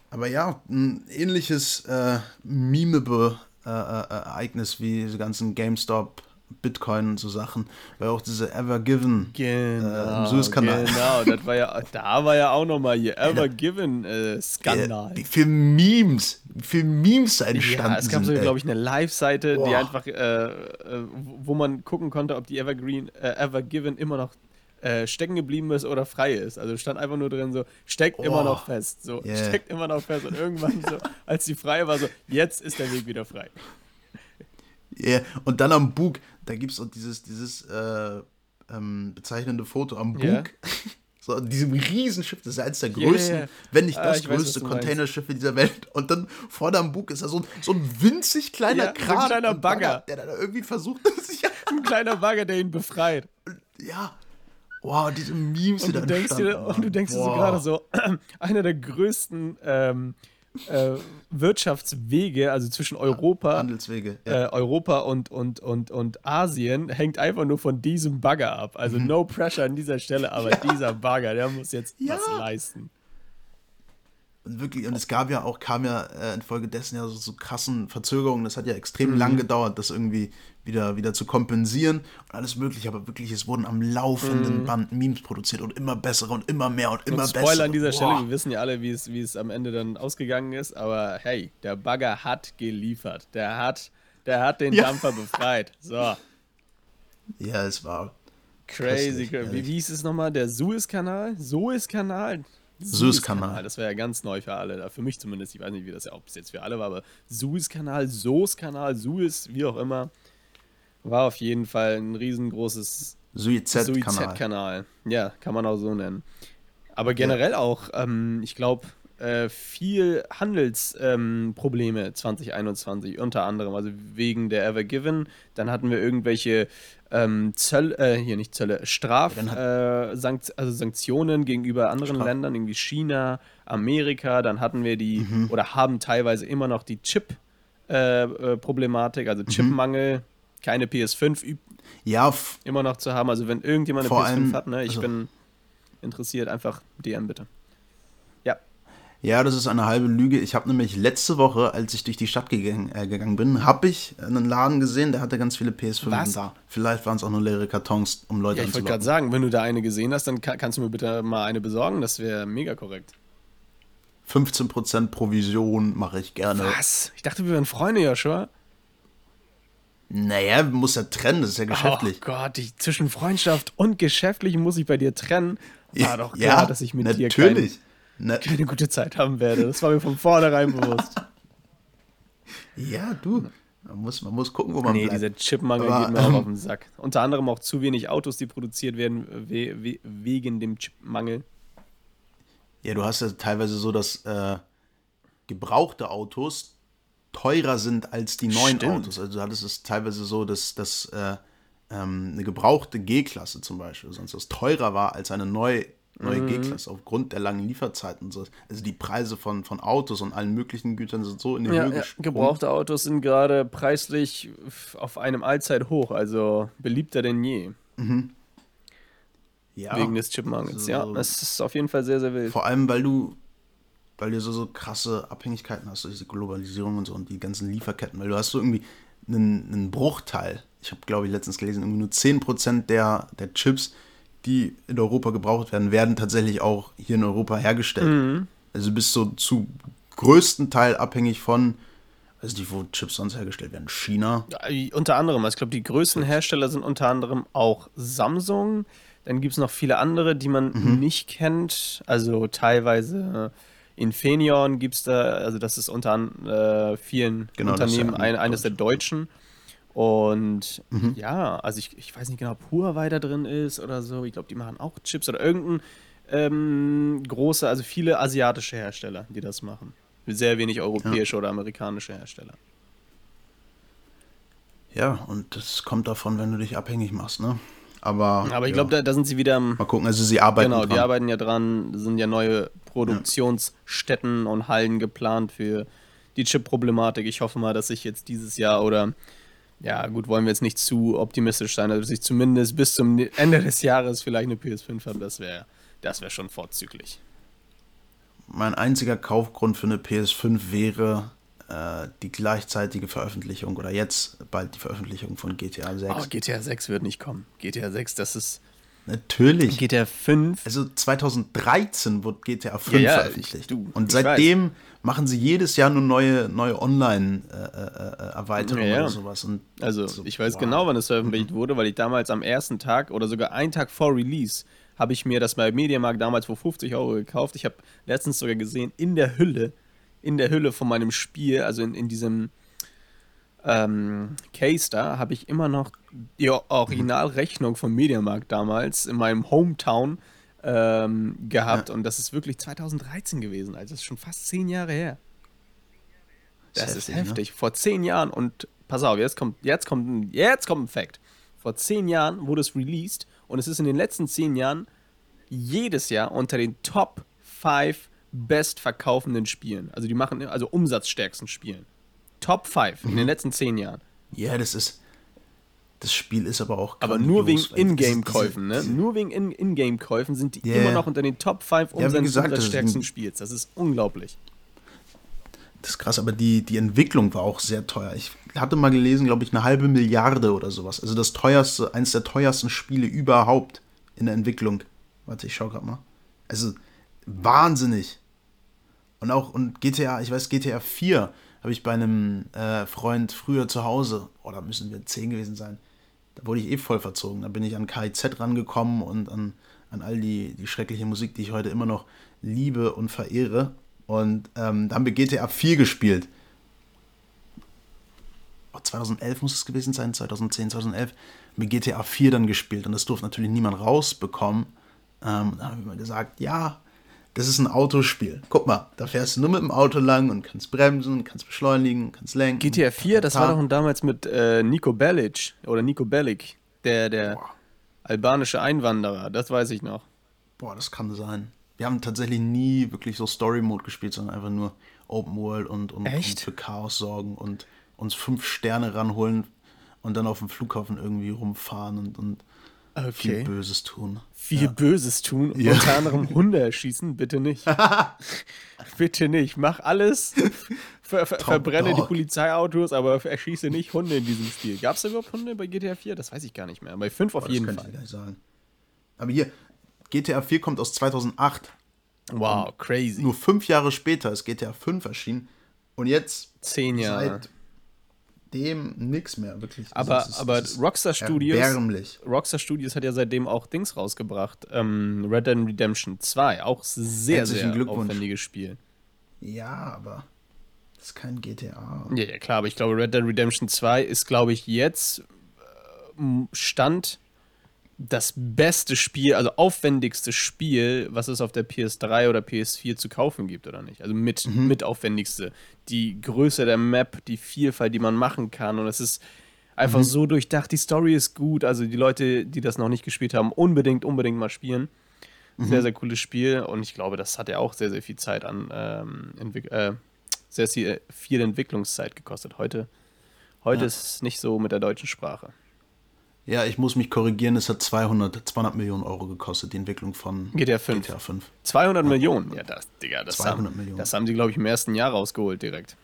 Aber ja, ein ähnliches äh, Meme-Ereignis äh, wie diese ganzen GameStop Bitcoin und so Sachen, weil auch diese Ever Given genau, äh, Suezkanal. Genau, das war ja, da war ja auch nochmal hier Ever Given äh, Skandal. Wie viele Memes, wie viele Memes da entstanden ja, es gab so, glaube ich, eine Live-Seite, die einfach, äh, äh, wo man gucken konnte, ob die Evergreen, äh, Ever Given immer noch äh, stecken geblieben ist oder frei ist. Also stand einfach nur drin so, steckt oh, immer noch fest. So, yeah. steckt immer noch fest. Und irgendwann so, als die frei war, so, jetzt ist der Weg wieder frei. Yeah. Und dann am Bug, da gibt es auch dieses, dieses äh, ähm, bezeichnende Foto am Bug. Yeah. So, diesem Riesenschiff, das ist eines der größten, yeah, wenn nicht ah, das ah, größte weiß, Containerschiff in dieser Welt. Und dann vorne am Bug ist da so ein, so ein winzig kleiner ja, Kran. Ein kleiner Bagger. Der da irgendwie versucht, sich Ein kleiner Bagger, der ihn befreit. Ja. Wow, diese Memes, und du denkst dir, Und du denkst dir so gerade so, einer der größten ähm, äh, Wirtschaftswege, also zwischen Europa, Handelswege, ja. äh, Europa und, und, und, und Asien, hängt einfach nur von diesem Bagger ab. Also mhm. no pressure an dieser Stelle, aber ja. dieser Bagger, der muss jetzt ja. was leisten. Und wirklich, und es gab ja auch, kam ja äh, infolgedessen ja so, so krassen Verzögerungen. Das hat ja extrem mhm. lang gedauert, das irgendwie wieder, wieder zu kompensieren und alles mögliche. Aber wirklich, es wurden am laufenden mhm. Band Memes produziert und immer bessere und immer mehr und immer und Spoiler an dieser Boah. Stelle, wir wissen ja alle, wie es, wie es am Ende dann ausgegangen ist. Aber hey, der Bagger hat geliefert. Der hat, der hat den ja. Dampfer befreit. So. Ja, es war. Crazy. Wie, wie hieß es nochmal? Der Suezkanal? Suezkanal? Suezkanal. Das wäre ja ganz neu für alle, für mich zumindest. Ich weiß nicht, wie das, ob es jetzt für alle war, aber Suezkanal, Soßkanal, Suez, wie auch immer, war auf jeden Fall ein riesengroßes Suizid-Kanal. Ja, kann man auch so nennen. Aber generell ja. auch, ähm, ich glaube, äh, viel Handelsprobleme ähm, 2021, unter anderem, also wegen der Ever Given. Dann hatten wir irgendwelche ähm, Zöll, äh, hier nicht Zölle, Straf, äh, Sankt, also Sanktionen gegenüber anderen Straf. Ländern, irgendwie China, Amerika. Dann hatten wir die, mhm. oder haben teilweise immer noch die Chip-Problematik, äh, äh also mhm. Chipmangel. Mhm. Keine PS5 ja, immer noch zu haben. Also, wenn irgendjemand eine PS5 allem, hat, ne, ich also, bin interessiert, einfach DM bitte. Ja, das ist eine halbe Lüge. Ich habe nämlich letzte Woche, als ich durch die Stadt gegangen, äh, gegangen bin, habe ich einen Laden gesehen, der hatte ganz viele PS5 Was? da. Vielleicht waren es auch nur leere Kartons, um Leute ja, Ich wollte gerade sagen, wenn du da eine gesehen hast, dann kann, kannst du mir bitte mal eine besorgen. Das wäre mega korrekt. 15% Provision mache ich gerne. Was? Ich dachte, wir wären Freunde, Joshua. Naja, muss ja trennen, das ist ja geschäftlich. Oh Gott, ich, zwischen Freundschaft und geschäftlich muss ich bei dir trennen. War doch klar, ja, dass ich mit natürlich. dir kein, Ne? keine gute Zeit haben werde. Das war mir von vornherein bewusst. Ja, du. Man muss, man muss gucken, wo man nee, bleibt. dieser Chipmangel Aber, geht mir ähm, auch auf den Sack. Unter anderem auch zu wenig Autos, die produziert werden we we wegen dem Chipmangel. Ja, du hast ja teilweise so, dass äh, gebrauchte Autos teurer sind als die neuen Stimmt. Autos. Also du hattest es teilweise so, dass, dass äh, ähm, eine gebrauchte G-Klasse zum Beispiel sonst was teurer war als eine neu neue mhm. G-Klasse aufgrund der langen Lieferzeiten. Also die Preise von, von Autos und allen möglichen Gütern sind so in die ja, Höhe. Ja. Gebrauchte Autos sind gerade preislich auf einem Allzeithoch, also beliebter denn je. Mhm. Ja, Wegen des Chipmangels. Also, ja, es ist auf jeden Fall sehr, sehr wild. Vor allem, weil du, weil du so, so krasse Abhängigkeiten hast, diese Globalisierung und so und die ganzen Lieferketten, weil du hast so irgendwie einen, einen Bruchteil. Ich habe, glaube ich, letztens gelesen, irgendwie nur 10% der, der Chips die in Europa gebraucht werden, werden tatsächlich auch hier in Europa hergestellt. Mhm. Also du bist so zu größten Teil abhängig von, weiß nicht, wo Chips sonst hergestellt werden, China. Ja, unter anderem, also ich glaube, die größten Hersteller sind unter anderem auch Samsung. Dann gibt es noch viele andere, die man mhm. nicht kennt. Also teilweise Infineon gibt es da, also das ist unter äh, vielen genau, Unternehmen ja ein, eines der deutschen. Und mhm. ja, also ich, ich weiß nicht genau, ob Huawei da drin ist oder so. Ich glaube, die machen auch Chips oder irgendein ähm, große, also viele asiatische Hersteller, die das machen. Sehr wenig europäische ja. oder amerikanische Hersteller. Ja, und das kommt davon, wenn du dich abhängig machst, ne? Aber, Aber ich ja. glaube, da, da, sind sie wieder Mal gucken, also sie arbeiten Genau, dran. die arbeiten ja dran, sind ja neue Produktionsstätten ja. und Hallen geplant für die Chip-Problematik. Ich hoffe mal, dass sich jetzt dieses Jahr oder ja, gut, wollen wir jetzt nicht zu optimistisch sein, dass ich zumindest bis zum Ende des Jahres vielleicht eine PS5 habe, das wäre das wär schon vorzüglich. Mein einziger Kaufgrund für eine PS5 wäre äh, die gleichzeitige Veröffentlichung oder jetzt bald die Veröffentlichung von GTA 6. Oh, GTA 6 wird nicht kommen. GTA 6, das ist. Natürlich. GTA 5. Also 2013 wurde GTA 5 ja, ja, veröffentlicht. Ich, du, Und seitdem weiß machen sie jedes Jahr nur neue, neue Online-Erweiterungen äh, äh, ja, oder sowas. Und also so, ich weiß wow. genau, wann es veröffentlicht wurde, weil ich damals am ersten Tag oder sogar einen Tag vor Release habe ich mir das bei Mediamarkt damals für 50 Euro gekauft. Ich habe letztens sogar gesehen, in der Hülle, in der Hülle von meinem Spiel, also in, in diesem ähm, Case da, habe ich immer noch die Originalrechnung vom Mediamarkt damals in meinem Hometown ähm, gehabt ja. und das ist wirklich 2013 gewesen, also das ist schon fast zehn Jahre her. Das, das ist heftig. heftig. Ne? Vor zehn Jahren und pass auf, jetzt kommt, jetzt kommt, jetzt kommt ein Fact. Vor zehn Jahren wurde es released und es ist in den letzten zehn Jahren jedes Jahr unter den Top 5 bestverkaufenden Spielen. Also die machen also umsatzstärksten Spielen. Top 5 in den letzten zehn Jahren. Ja, das ist. Das Spiel ist aber auch. Aber nur wegen Ingame-Käufen, ne? Nur wegen In- Ingame-Käufen sind die Ja, immer noch unter den Top 5 Ja, umsatzstärksten Spiels. Das ist unglaublich. Das ist krass, aber die, die Entwicklung war auch sehr teuer. Ich hatte mal gelesen, glaube ich, eine halbe Milliarde oder sowas. Also das teuerste, eines der teuersten Spiele überhaupt in der Entwicklung. Warte, ich schau gerade mal. Also wahnsinnig. Und auch, und GTA, ich weiß, GTA 4 habe ich bei einem äh, Freund früher zu Hause, oder müssen wir 10 gewesen sein, da wurde ich eh voll verzogen. Da bin ich an KIZ rangekommen und an, an all die, die schreckliche Musik, die ich heute immer noch liebe und verehre. Und ähm, da haben wir GTA 4 gespielt. Oh, 2011 muss es gewesen sein, 2010, 2011. Haben wir GTA 4 dann gespielt und das durfte natürlich niemand rausbekommen. Ähm, da haben wir mal gesagt, ja, das ist ein Autospiel. Guck mal, da fährst du nur mit dem Auto lang und kannst bremsen, kannst beschleunigen, kannst lenken. GTA 4, das war doch damals mit äh, Nico Bellic oder Nico Bellic, der, der Boah. albanische Einwanderer, das weiß ich noch. Boah, das kann sein. Wir haben tatsächlich nie wirklich so Story-Mode gespielt, sondern einfach nur Open World und, und, Echt? und für Chaos sorgen und uns fünf Sterne ranholen und dann auf dem Flughafen irgendwie rumfahren und, und viel Okay. Böses tun. Viel Böses tun, Ja. unter anderem Hunde erschießen, bitte nicht. bitte nicht. Mach alles, ver ver verbrenne die. Polizeiautos, aber erschieße nicht Hunde in diesem Spiel. Gab es überhaupt Hunde bei GTA 4? Das weiß ich gar nicht mehr. Bei 5 auf Boah, jeden Fall. Aber hier, GTA 4 kommt aus 2008. Wow, crazy. Nur fünf Jahre später ist GTA 5 erschienen. Und jetzt Zehn Jahre. Seitdem nichts mehr, wirklich. Aber, ist- aber das ist Rockstar Studios, Erbärmlich. Rockstar Studios hat ja seitdem auch Dings rausgebracht. Ähm, Red Dead Redemption 2. Auch sehr, Herzlichen sehr aufwendiges Spiel. Ja, aber das ist kein GTA. Ja, ja, klar, aber ich glaube, Red Dead Redemption 2 ist, glaube ich, jetzt äh, Stand das beste Spiel, also aufwendigste Spiel, was es auf der PS3 oder PS4 zu kaufen gibt, oder nicht? Also mit, mit aufwendigste. Die Größe der Map, die Vielfalt, die man machen kann. Und es ist einfach so durchdacht. Die Story ist gut. Also die Leute, die das noch nicht gespielt haben, unbedingt, unbedingt mal spielen. Sehr, sehr cooles Spiel. Und ich glaube, das hat ja auch sehr, sehr viel Zeit an ähm, äh, sehr viel, viel Entwicklungszeit gekostet. Heute, heute Ja. ist es nicht so mit der deutschen Sprache. Ja, ich muss mich korrigieren, es hat 200, 200 Millionen Euro gekostet, die Entwicklung von GTA 5. GTA 5. 200 Millionen. Ja, das, Digga, das 200 haben, Millionen. Das haben sie, glaube ich, im ersten Jahr rausgeholt direkt.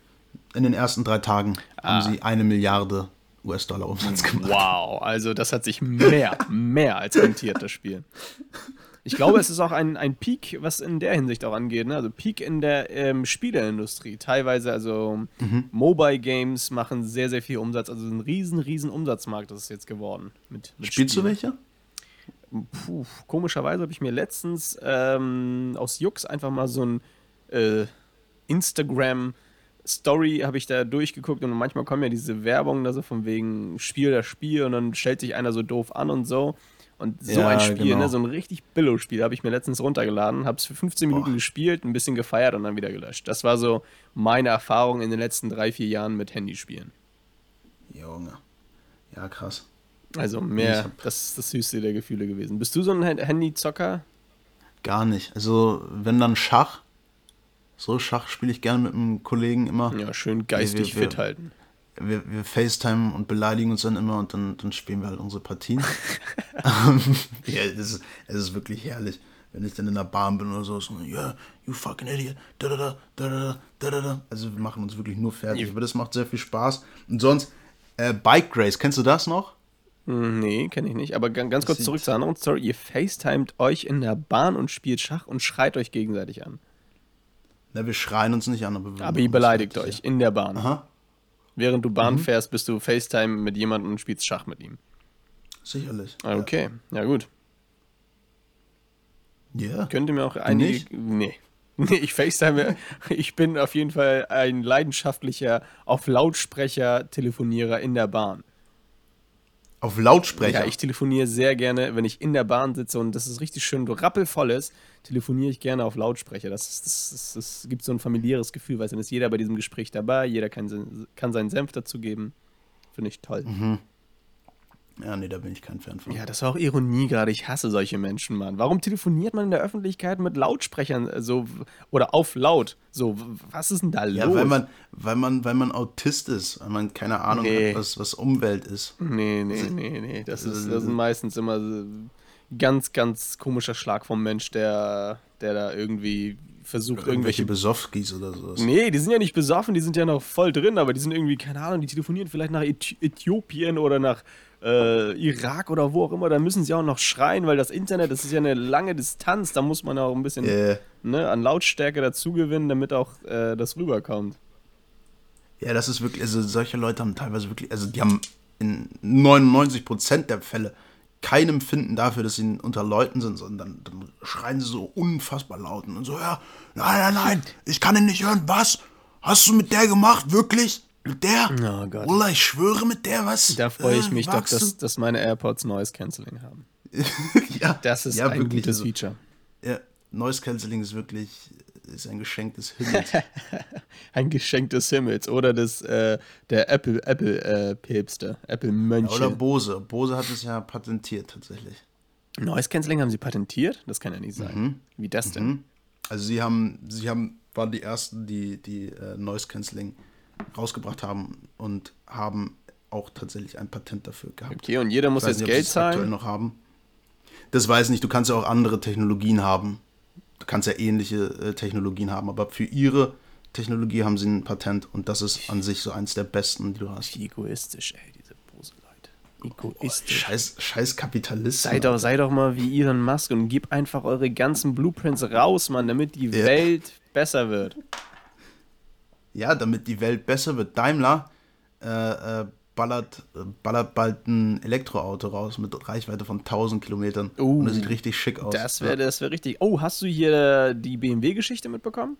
In den ersten drei Tagen Ah. haben sie eine Milliarde US-Dollar Umsatz gemacht. Wow, also das hat sich mehr, mehr als rentiert, das Spiel. Ich glaube, es ist auch ein, ein Peak, was in der Hinsicht auch angeht. Ne? Also Peak in der ähm, Spieleindustrie. Teilweise, also Mobile Games machen sehr, sehr viel Umsatz. Also ein riesen, riesen Umsatzmarkt ist es jetzt geworden. Mit, mit Spielst du Spielen. welche? Puh, komischerweise habe ich mir letztens ähm, aus Jux einfach mal so ein äh, Instagram Story habe ich da durchgeguckt und manchmal kommen ja diese Werbungen da so von wegen Spiel das Spiel und dann stellt sich einer so doof an und so. Und so Ja, ein Spiel, genau. ne, so ein richtig Billo-Spiel, habe ich mir letztens runtergeladen, habe es für 15 Minuten Boah. gespielt, ein bisschen gefeiert und dann wieder gelöscht. Das war so meine Erfahrung in den letzten drei, vier Jahren mit Handyspielen. Junge. Ja, krass. Also mehr, hab- das ist das höchste der Gefühle gewesen. Bist du so ein Hand- Handyzocker? Gar nicht. Also, wenn dann Schach. So, Schach spiele ich gerne mit einem Kollegen immer. Ja, schön geistig wir- wir- fit halten. Wir, wir FaceTime und beleidigen uns dann immer und dann, dann spielen wir halt unsere Partien. Ähm, ja, es ist, es ist wirklich herrlich. Wenn ich dann in der Bahn bin oder so, so, yeah, you fucking idiot. Da, da, da, da, da, da. Also wir machen uns wirklich nur fertig. Aber das macht sehr viel Spaß. Und sonst, äh, Bike Race, kennst du das noch? Hm, Nee, kenne ich nicht. Aber ga- ganz kurz sieht- zurück zur anderen Story. Ihr FaceTimet euch in der Bahn und spielt Schach und schreit euch gegenseitig an. Na, wir schreien uns nicht an, aber wir Aber ihr beleidigt euch in der Bahn. Ja. Aha, Während du Mhm. Bahn fährst, bist du FaceTime mit jemandem und spielst Schach mit ihm. sicherlich. Ah, Okay, ja gut. Ja. Yeah. Könnte mir auch einige. nicht? Nee. Nee, ich FaceTime. ich bin auf jeden Fall ein leidenschaftlicher auf Lautsprecher Telefonierer in der Bahn. Auf Lautsprecher. Ja, ich telefoniere sehr gerne, wenn ich in der Bahn sitze und das ist richtig schön rappelvoll ist, telefoniere ich gerne auf Lautsprecher. Das, ist- das, das, das gibt so ein familiäres Gefühl, weil dann ist jeder bei diesem Gespräch dabei, jeder kann, kann seinen Senf dazu geben. Finde ich toll. Ja, nee, da bin ich kein Fan von. Ja, das war auch Ironie gerade. Ich hasse solche Menschen, Mann. Warum telefoniert man in der Öffentlichkeit mit Lautsprechern äh, so oder auf laut? So, was ist denn da los? Ja, weil man, weil man, weil man Autist ist, weil man keine Ahnung Nee. hat, was, was Umwelt ist. Nee, nee, nee, nee. Das, ist, das sind meistens immer so ganz, ganz komischer Schlag vom Mensch, der, der da irgendwie versucht, Irgendwelche irgendwelche. Besowskis oder sowas. Nee, die sind ja nicht besoffen, die sind ja noch voll drin, aber die sind irgendwie, keine Ahnung, die telefonieren vielleicht nach Äthi- Äthiopien oder nach äh, Irak oder wo auch immer. Da müssen sie auch noch schreien, weil das Internet, das ist ja eine lange Distanz, da muss man auch ein bisschen Äh, ne, an Lautstärke dazugewinnen, damit auch äh, das rüberkommt. ja, das ist wirklich, also solche Leute haben teilweise wirklich, also die haben in 99% der Fälle kein Empfinden dafür, dass sie unter Leuten sind, sondern dann schreien sie so unfassbar laut und so, ja, nein, nein, nein, ich kann ihn nicht hören, was? Hast du mit der gemacht, wirklich? Mit der? Oh Gott. Wallah, ich schwöre mit der, was? Da freue ich Äh, mich doch, dass, dass meine AirPods Noise Cancelling haben. ja, Das ist ja, ein wirklich, gutes also, Feature. Ja, Noise Cancelling ist wirklich ist ein Geschenk des Himmels. Ein Geschenk des Himmels oder des äh, der Apple Apple äh, Päpste, Apple Mönche. Oder Bose. Bose hat es ja patentiert tatsächlich. Noise Cancelling haben sie patentiert? Das kann ja nicht sein. Wie das denn? Also sie haben, sie haben, waren die ersten, die, die äh, Noise Cancelling rausgebracht haben und haben auch tatsächlich ein Patent dafür gehabt. Okay, und jeder muss jetzt nicht, Geld es aktuell zahlen. noch haben. Das weiß ich nicht. Du kannst ja auch andere Technologien haben. Du kannst ja ähnliche äh, Technologien haben, aber für ihre Technologie haben sie ein Patent und das ist an sich so eins der besten, die du hast. Wie egoistisch, ey, diese Bose-Leute. Egoistisch. Scheiß, scheiß Kapitalist. Sei doch, sei doch mal wie Elon Musk und gib einfach eure ganzen Blueprints raus, Mann, damit die Ja. Welt besser wird. Ja, damit die Welt besser wird. Daimler äh, äh, ballert, äh, ballert bald ein Elektroauto raus mit Reichweite von 1000 Kilometern. Uh, und das sieht richtig schick aus. Das wäre das wär richtig. Oh, hast du hier die BMW-Geschichte mitbekommen?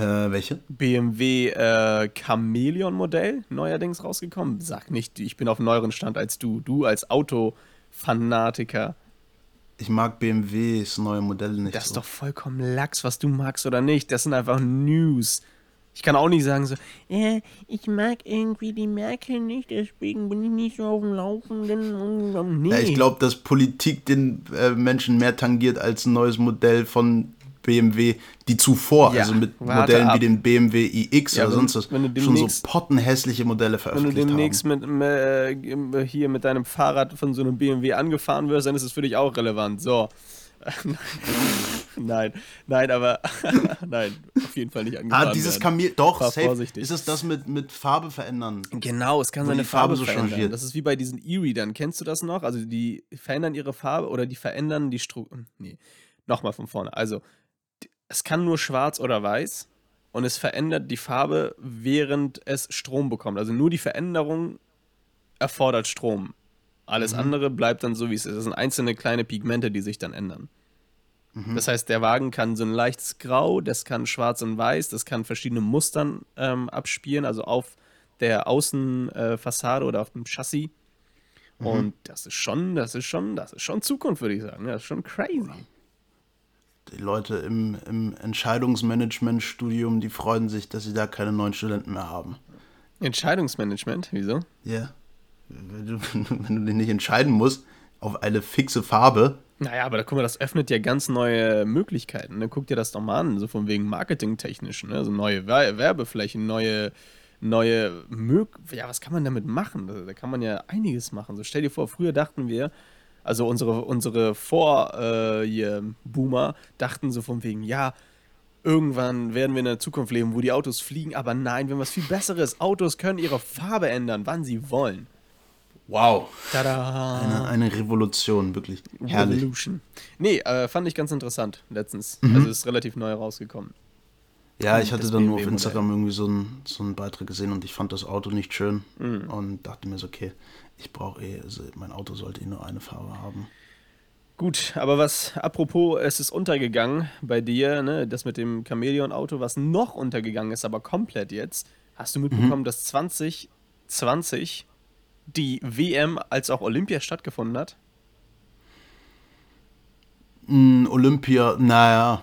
äh, welche? BMW äh, Chameleon-Modell neuerdings rausgekommen. Sag nicht, ich bin auf einem neueren Stand als du. Du als Autofanatiker. Ich mag BMWs neue Modelle nicht. Das ist so. doch vollkommen Lachs, was du magst oder nicht. Das sind einfach News. Ich kann auch nicht sagen so, ja, ich mag irgendwie die Merkel nicht, deswegen bin ich nicht so auf dem Laufenden. Nee. Ja, ich glaube, dass Politik den äh, Menschen mehr tangiert als ein neues Modell von BMW, die zuvor, Ja, also mit Modellen ab. wie dem BMW iX Ja, oder sonst was, schon so pottenhässliche Modelle Wenn du veröffentlicht demnächst haben. mit, äh, hier mit deinem Fahrrad von so einem BMW angefahren wirst, dann ist es für dich auch relevant. So. nein, nein, aber nein, auf jeden Fall nicht angefahren Ah, dieses. Kamel, doch, safe. vorsichtig. Ist es das mit, mit Farbe verändern? Genau, es kann seine Farbe Farbe, so verändern. changiert. Das ist wie bei diesen E-Readern. Kennst du das noch? Also die verändern ihre Farbe oder die verändern die Struktur. Nee, nochmal von vorne. Also es kann nur schwarz oder weiß und es verändert die Farbe, während es Strom bekommt. Also nur die Veränderung erfordert Strom. Alles andere bleibt dann so, wie es ist. Das sind einzelne kleine Pigmente, die sich dann ändern. Das heißt, der Wagen kann so ein leichtes Grau, das kann schwarz und weiß, das kann verschiedene Mustern ähm, abspielen, also auf der Außenfassade äh, oder auf dem Chassis. Und das ist schon, das ist schon, das ist schon Zukunft, würde ich sagen. Das ist schon crazy. Die Leute im, im Entscheidungsmanagement-Studium, die freuen sich, dass sie da keine neuen Studenten mehr haben. Entscheidungsmanagement, wieso? Ja. Wenn du, wenn du dich nicht entscheiden musst auf eine fixe Farbe, Naja, aber da guck mal, das öffnet ja ganz neue Möglichkeiten. Ne? Guck dir das doch mal an, so von wegen marketingtechnisch, ne? Also neue Wer Werbeflächen, neue, neue Mög Ja, was kann man damit machen? Da, da kann man ja einiges machen. So stell dir vor, früher dachten wir, also unsere, unsere Vor äh, dachten so von wegen, ja, irgendwann werden wir in der Zukunft leben, wo die Autos fliegen, aber nein, wir haben was viel Besseres. Autos können ihre Farbe ändern, wann sie wollen. Wow. Tada! Eine, eine Revolution, wirklich. Herrlich. Revolution. Nee, äh, fand ich ganz interessant letztens. Mhm. Also ist relativ neu rausgekommen. Ja, ich hatte Das dann nur auf. Instagram irgendwie so einen, so einen Beitrag gesehen und ich fand das Auto nicht schön Mhm. und dachte mir so, okay, ich brauche eh, also mein Auto sollte eh nur eine Farbe haben. Gut, aber was, apropos, es ist untergegangen bei dir, ne, das mit dem Chamäleon-Auto, was noch untergegangen ist, aber komplett jetzt. Hast du mitbekommen, dass 2020 die WM als auch Olympia stattgefunden hat? Olympia, naja,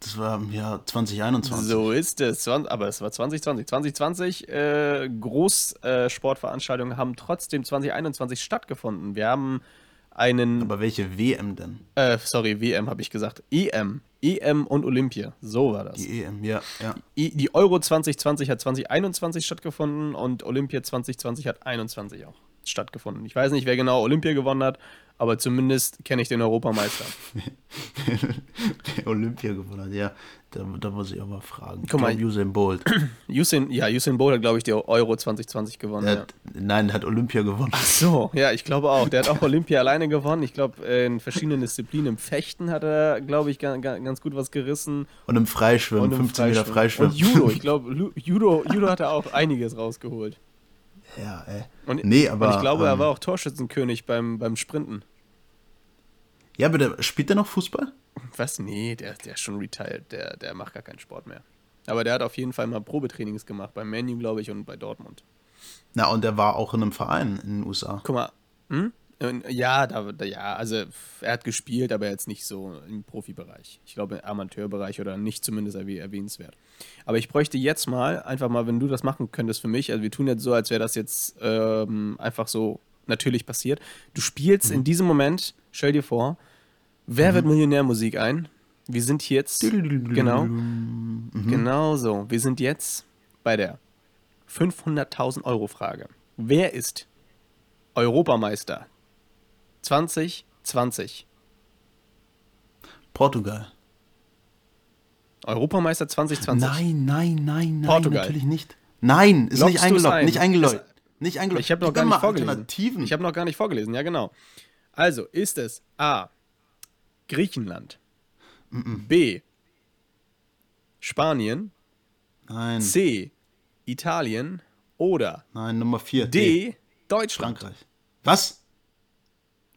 Das war im Jahr 2021. So ist es. Aber es war 2020. 2020 äh, Großsportveranstaltungen haben trotzdem 2021 stattgefunden. Wir haben einen, Aber welche WM denn? äh, sorry, WM habe ich gesagt, EM. EM und Olympia. So war das. Die EM, ja, ja. Die Euro 2020 hat 2021 stattgefunden und Olympia 2020 hat 21 auch stattgefunden. Ich weiß nicht, wer genau Olympia gewonnen hat, aber zumindest kenne ich den Europameister. Olympia gewonnen hat, ja. Da, da muss ich auch mal fragen. Guck mal. Usain Bolt. Usain, ja, Usain Bolt hat, glaube ich, die Euro 2020 gewonnen. Der Ja. hat, nein, hat Olympia gewonnen. So, ja, ich glaube auch. Der hat auch Olympia alleine gewonnen. Ich glaube, in verschiedenen Disziplinen. Im Fechten hat er, glaube ich, ga- ga- ganz gut was gerissen. Und im Freischwimmen, im 15 Meter Freischwimmen. Und Judo, ich glaube, Judo, Judo hat er auch einiges rausgeholt. Ja, ey. Und, Nee, aber, und ich glaube, er ähm, war auch Torschützenkönig beim, beim Sprinten. Ja, aber der, spielt der noch Fußball? Was? Nee, der, der ist schon retired. Der, der macht gar keinen Sport mehr. Aber der hat auf jeden Fall mal Probetrainings gemacht. Bei Manu, glaube ich, und bei Dortmund. Na, und der war auch in einem Verein in den USA. Guck mal. Hm? Ja, da, ja, also er hat gespielt, aber jetzt nicht so im Profibereich. Ich glaube im Amateurbereich oder nicht zumindest erwäh- erwähnenswert. Aber ich bräuchte jetzt mal, einfach mal, wenn du das machen könntest für mich, also wir tun jetzt so, als wäre das jetzt ähm, einfach so natürlich passiert. Du spielst in diesem Moment, stell dir vor, wer wird Millionärmusik ein? Wir sind jetzt, genau, genau so, wir sind jetzt bei der 500.000 Euro Frage. Wer ist Europameister 2020? Portugal. Europameister 2020? Nein, nein, nein, nein, Portugal. natürlich nicht. Nein, ist nicht eingeloggt, ein? nicht eingeloggt. Nicht eingeloggt. Ich habe noch Gib gar nicht vorgelesen. Ich habe noch gar nicht vorgelesen, ja genau. Also, ist es A. Griechenland, B. Spanien, nein, C. Italien oder nein, Nummer 4. D. Deutschland? Frankreich. Was?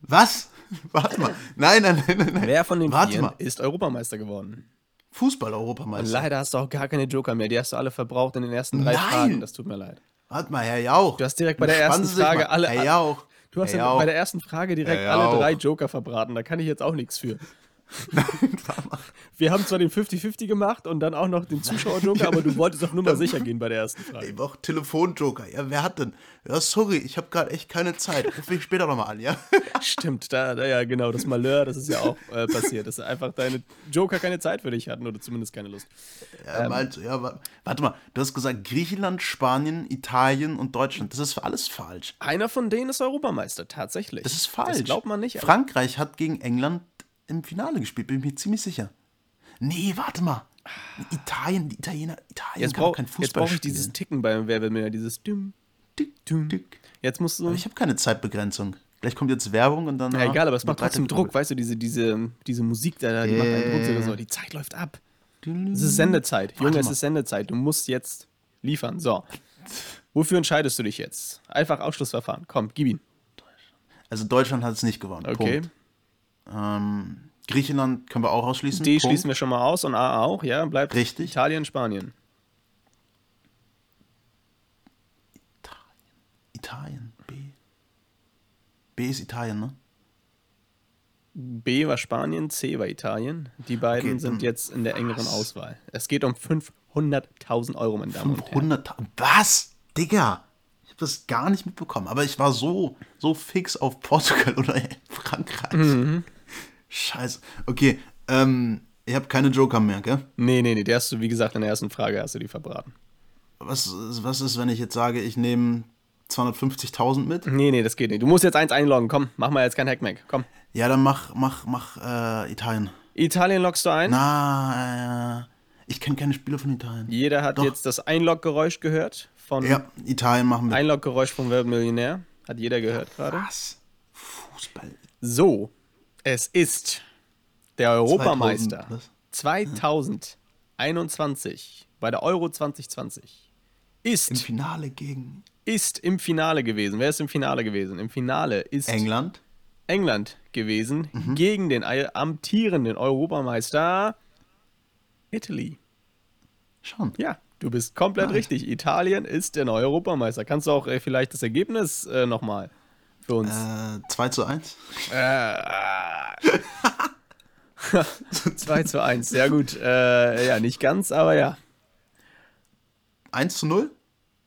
Was? Warte mal. Nein, nein, nein, nein. Wer von den Warte vier mal. ist Europameister geworden? Und Fußball-Europameister. leider hast du auch gar keine Joker mehr. Die hast du alle verbraucht in den ersten drei Nein. Fragen. Das tut mir leid. Warte mal, Herr Jauch. Du hast direkt bei der ersten Frage alle- Herr Jauch. Du hast ja Jauch. bei der ersten Frage direkt Ja, alle drei Joker verbraten. Da kann ich jetzt auch nichts für. Wir haben zwar den 50-50 gemacht und dann auch noch den Zuschauer-Joker, aber du wolltest doch nur mal sicher gehen bei der ersten Frage. Ich brauch Telefonjoker. Ja, wer hat denn? Ja, sorry, ich habe gerade echt keine Zeit. Ruf mich später nochmal an, ja? Stimmt, da, da ja genau, das Malheur, das ist ja auch äh, passiert, dass einfach deine Joker keine Zeit für dich hatten oder zumindest keine Lust. Ja, Ähm. meint, ja, wa- warte mal, du hast gesagt Griechenland, Spanien, Italien und Deutschland. Das ist alles falsch. Einer von denen ist Europameister, tatsächlich. Das ist falsch. Das glaubt man nicht. Frankreich hat gegen England im Finale gespielt, bin ich mir ziemlich sicher. Nee, warte mal. Italien, die Italiener, Italien Jetzt kann doch brauche kein jetzt Fußball brauch ich spielen. dieses Ticken beim Wer will mehr, dieses Düm. Dick, dick. Jetzt musst du. Aber ich habe keine Zeitbegrenzung. Gleich kommt jetzt Werbung und dann. Ja, egal, aber es wird macht trotzdem weiter- Druck, weißt du, diese, diese, diese Musik, da, die macht einen Druck, so, die Zeit läuft ab. Es ist Sendezeit. Warte Junge, es mal. ist Sendezeit. Du musst jetzt liefern. So. Wofür entscheidest du dich jetzt? Einfach Ausschlussverfahren. Komm, gib ihn. Also Deutschland hat es nicht gewonnen. Okay. Punkt. Ähm, Griechenland können wir auch ausschließen. D Punkt. schließen wir schon mal aus und A auch, ja. Bleibt Richtig. Italien, Spanien. Italien. B. B ist Italien, ne? B war Spanien, C war Italien. Die beiden Okay, sind jetzt in der engeren Auswahl. Es geht um 500.000 Euro, meine Damen und Herren. 500. Was? Digga. Ich habe das gar nicht mitbekommen. Aber ich war so, so fix auf Portugal oder Frankreich. Mhm. Scheiße. Okay. Ähm, ich habe keine Joker mehr, gell? Nee, nee, nee, der hast du, wie gesagt, in der ersten Frage hast du die verbraten. Was, ist- was ist, wenn ich jetzt sage, ich nehme 250.000 mit? Nee, nee, das geht nicht. Du musst jetzt eins einloggen. Komm, mach mal jetzt kein Hackmack. Komm. Ja, dann mach, mach, mach äh, Italien. Italien loggst du ein. Na, äh, ich kenne keine Spieler von Italien. Jeder hat Doch. jetzt das Einloggeräusch gehört von Ja, Italien machen wir. Einloggeräusch von Wer wird Millionär. Hat jeder gehört gerade. Was? Fußball. So, es ist der Europameister 2000, was? 2021 bei der Euro 2020 Im ist, Finale gegen ist im Finale gewesen. Wer ist im Finale gewesen? Im Finale ist England. England gewesen Mhm. gegen den amtierenden Europameister Italy. Schon. Ja, du bist komplett Nice. richtig. Italien ist der neue Europameister. Kannst du auch äh, vielleicht das Ergebnis äh, nochmal für uns? Äh, 2 zu 1. Äh, 2 zu 1, sehr gut. Äh, ja, nicht ganz, aber ja. 1 zu 0?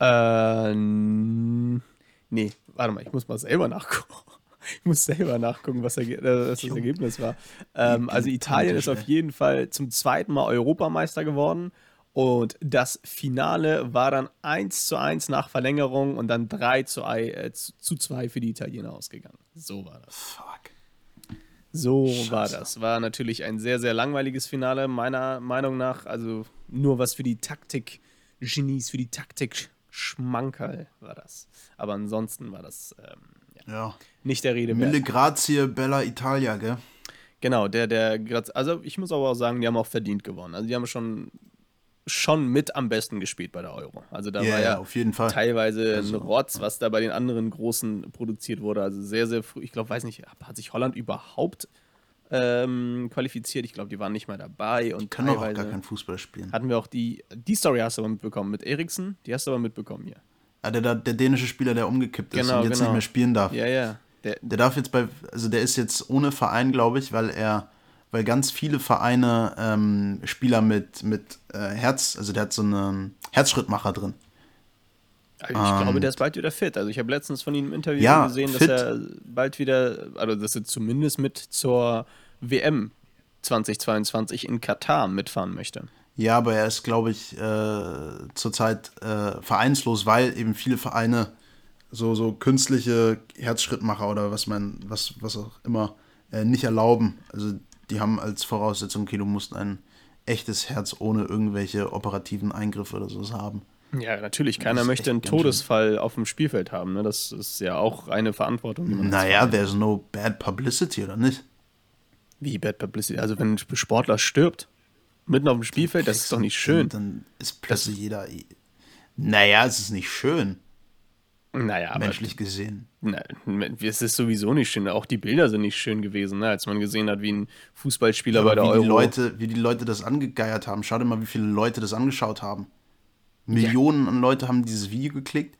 Äh, nee, warte mal, ich muss mal selber nachgucken. Ich muss selber nachgucken, was, äh, das Ergebnis war. Ähm, also Italien ist auf jeden Fall zum zweiten Mal Europameister geworden. Und das Finale war dann 1 zu 1 nach Verlängerung und dann 3 zu, äh, zu 2 für die Italiener ausgegangen. So war das. Fuck. So Scheiße. war das. War natürlich ein sehr, sehr langweiliges Finale, meiner Meinung nach. Also nur was für die Taktik-Genies, für die Taktik-Schmankerl war das. Aber ansonsten war das ähm, ja, ja. nicht der Rede Mille Grazie, Bella Italia, gell? Genau, der, der, also ich muss aber auch sagen, die haben auch verdient gewonnen. Also die haben schon schon mit am besten gespielt bei der Euro. Also da yeah, war ja auf jeden Fall. teilweise also, ein Rotz, was da bei den anderen Großen produziert wurde. Also sehr, sehr früh. Ich glaube, weiß nicht, hat sich Holland überhaupt ähm, qualifiziert? Ich glaube, die waren nicht mal dabei. Und die können auch gar kein Fußball spielen. Hatten wir auch die, die Story hast du aber mitbekommen mit Eriksen. Die hast du aber mitbekommen hier. Ja, der, der dänische Spieler, der umgekippt ist genau, und jetzt genau. nicht mehr spielen darf. Ja, ja. Der, der darf jetzt bei, also der ist jetzt ohne Verein, glaube ich, weil er weil ganz viele Vereine ähm, Spieler mit, mit äh, Herz, also der hat so einen Herzschrittmacher drin. Also ich ähm, glaube, der ist bald wieder fit. Also ich habe letztens von ihm im Interview ja, gesehen, fit. dass er bald wieder, also dass er zumindest mit zur WM 2022 in Katar mitfahren möchte. Ja, aber er ist, glaube ich, äh, zurzeit äh, vereinslos, weil eben viele Vereine so, so künstliche Herzschrittmacher oder was man, was, was auch immer, äh, nicht erlauben. Also die haben als Voraussetzung, okay, du musst ein echtes Herz ohne irgendwelche operativen Eingriffe oder sowas haben. Ja, natürlich. Keiner möchte einen Todesfall auf dem Spielfeld haben. Ne? Das ist ja auch eine Verantwortung. naja, there's no bad publicity, oder nicht? Wie bad publicity? Also, wenn ein Sportler stirbt, mitten auf dem Spielfeld, das ist doch nicht schön. Dann ist plötzlich das jeder. Naja, es ist nicht schön. Naja, menschlich aber, gesehen. Nein, es ist sowieso nicht schön. Auch die Bilder sind nicht schön gewesen, ne? als man gesehen hat, wie ein Fußballspieler ja, bei der wie Euro. Die Leute, wie die Leute das angegeiert haben. Schau dir mal, wie viele Leute das angeschaut haben. Millionen ja. an Leute haben dieses Video geklickt.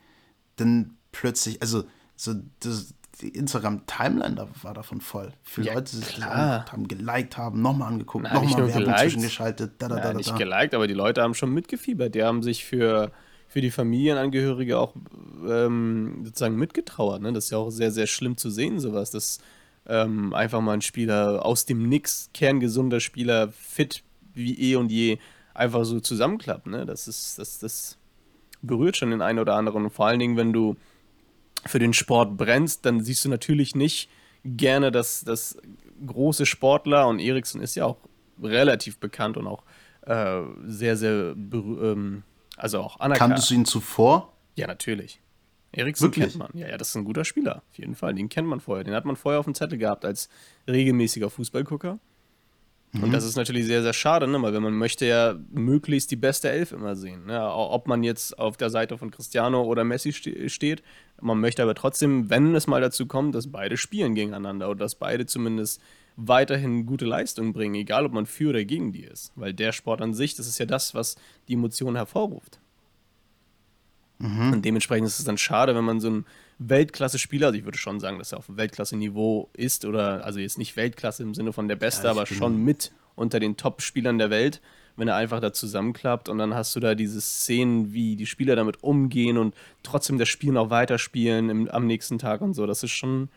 Dann plötzlich, also so das, die Instagram-Timeline da war davon voll. Viele ja, Leute sich haben geliked, haben nochmal angeguckt, nochmal Werbung zwischengeschaltet. Da, da, da, da, nicht geliked, aber die Leute haben schon mitgefiebert. Die haben sich für für die Familienangehörige auch ähm, sozusagen mitgetrauert. Ne? Das ist ja auch sehr, sehr schlimm zu sehen, sowas, dass ähm, einfach mal ein Spieler aus dem Nix, kerngesunder Spieler, fit wie eh und je, einfach so zusammenklappt. Ne? Das ist, das, das berührt schon den einen oder anderen. Und vor allen Dingen, wenn du für den Sport brennst, dann siehst du natürlich nicht gerne, dass, dass große Sportler, und Eriksen ist ja auch relativ bekannt und auch äh, sehr, sehr ähm, also auch anerkannt. Kanntest du ihn zuvor? Ja, natürlich. Eriksen kennt man. Ja, ja, das ist ein guter Spieler. Auf jeden Fall. Den kennt man vorher. Den hat man vorher auf dem Zettel gehabt als regelmäßiger Fußballgucker. Mhm. Und das ist natürlich sehr, sehr schade, ne? weil man möchte ja möglichst die beste Elf immer sehen. Ne? Ob man jetzt auf der Seite von Cristiano oder Messi ste steht. Man möchte aber trotzdem, wenn es mal dazu kommt, dass beide spielen gegeneinander oder dass beide zumindest weiterhin gute Leistung bringen, egal ob man für oder gegen die ist. Weil der Sport an sich, das ist ja das, was die Emotionen hervorruft. Mhm. Und dementsprechend ist es dann schade, wenn man so einen Weltklasse-Spieler, also ich würde schon sagen, dass er auf Weltklasse-Niveau ist, oder also jetzt nicht Weltklasse im Sinne von der Beste, ja, aber schon mit unter den Top-Spielern der Welt, wenn er einfach da zusammenklappt und dann hast du da diese Szenen, wie die Spieler damit umgehen und trotzdem das Spiel noch weiterspielen im, am nächsten Tag und so. Das ist schon,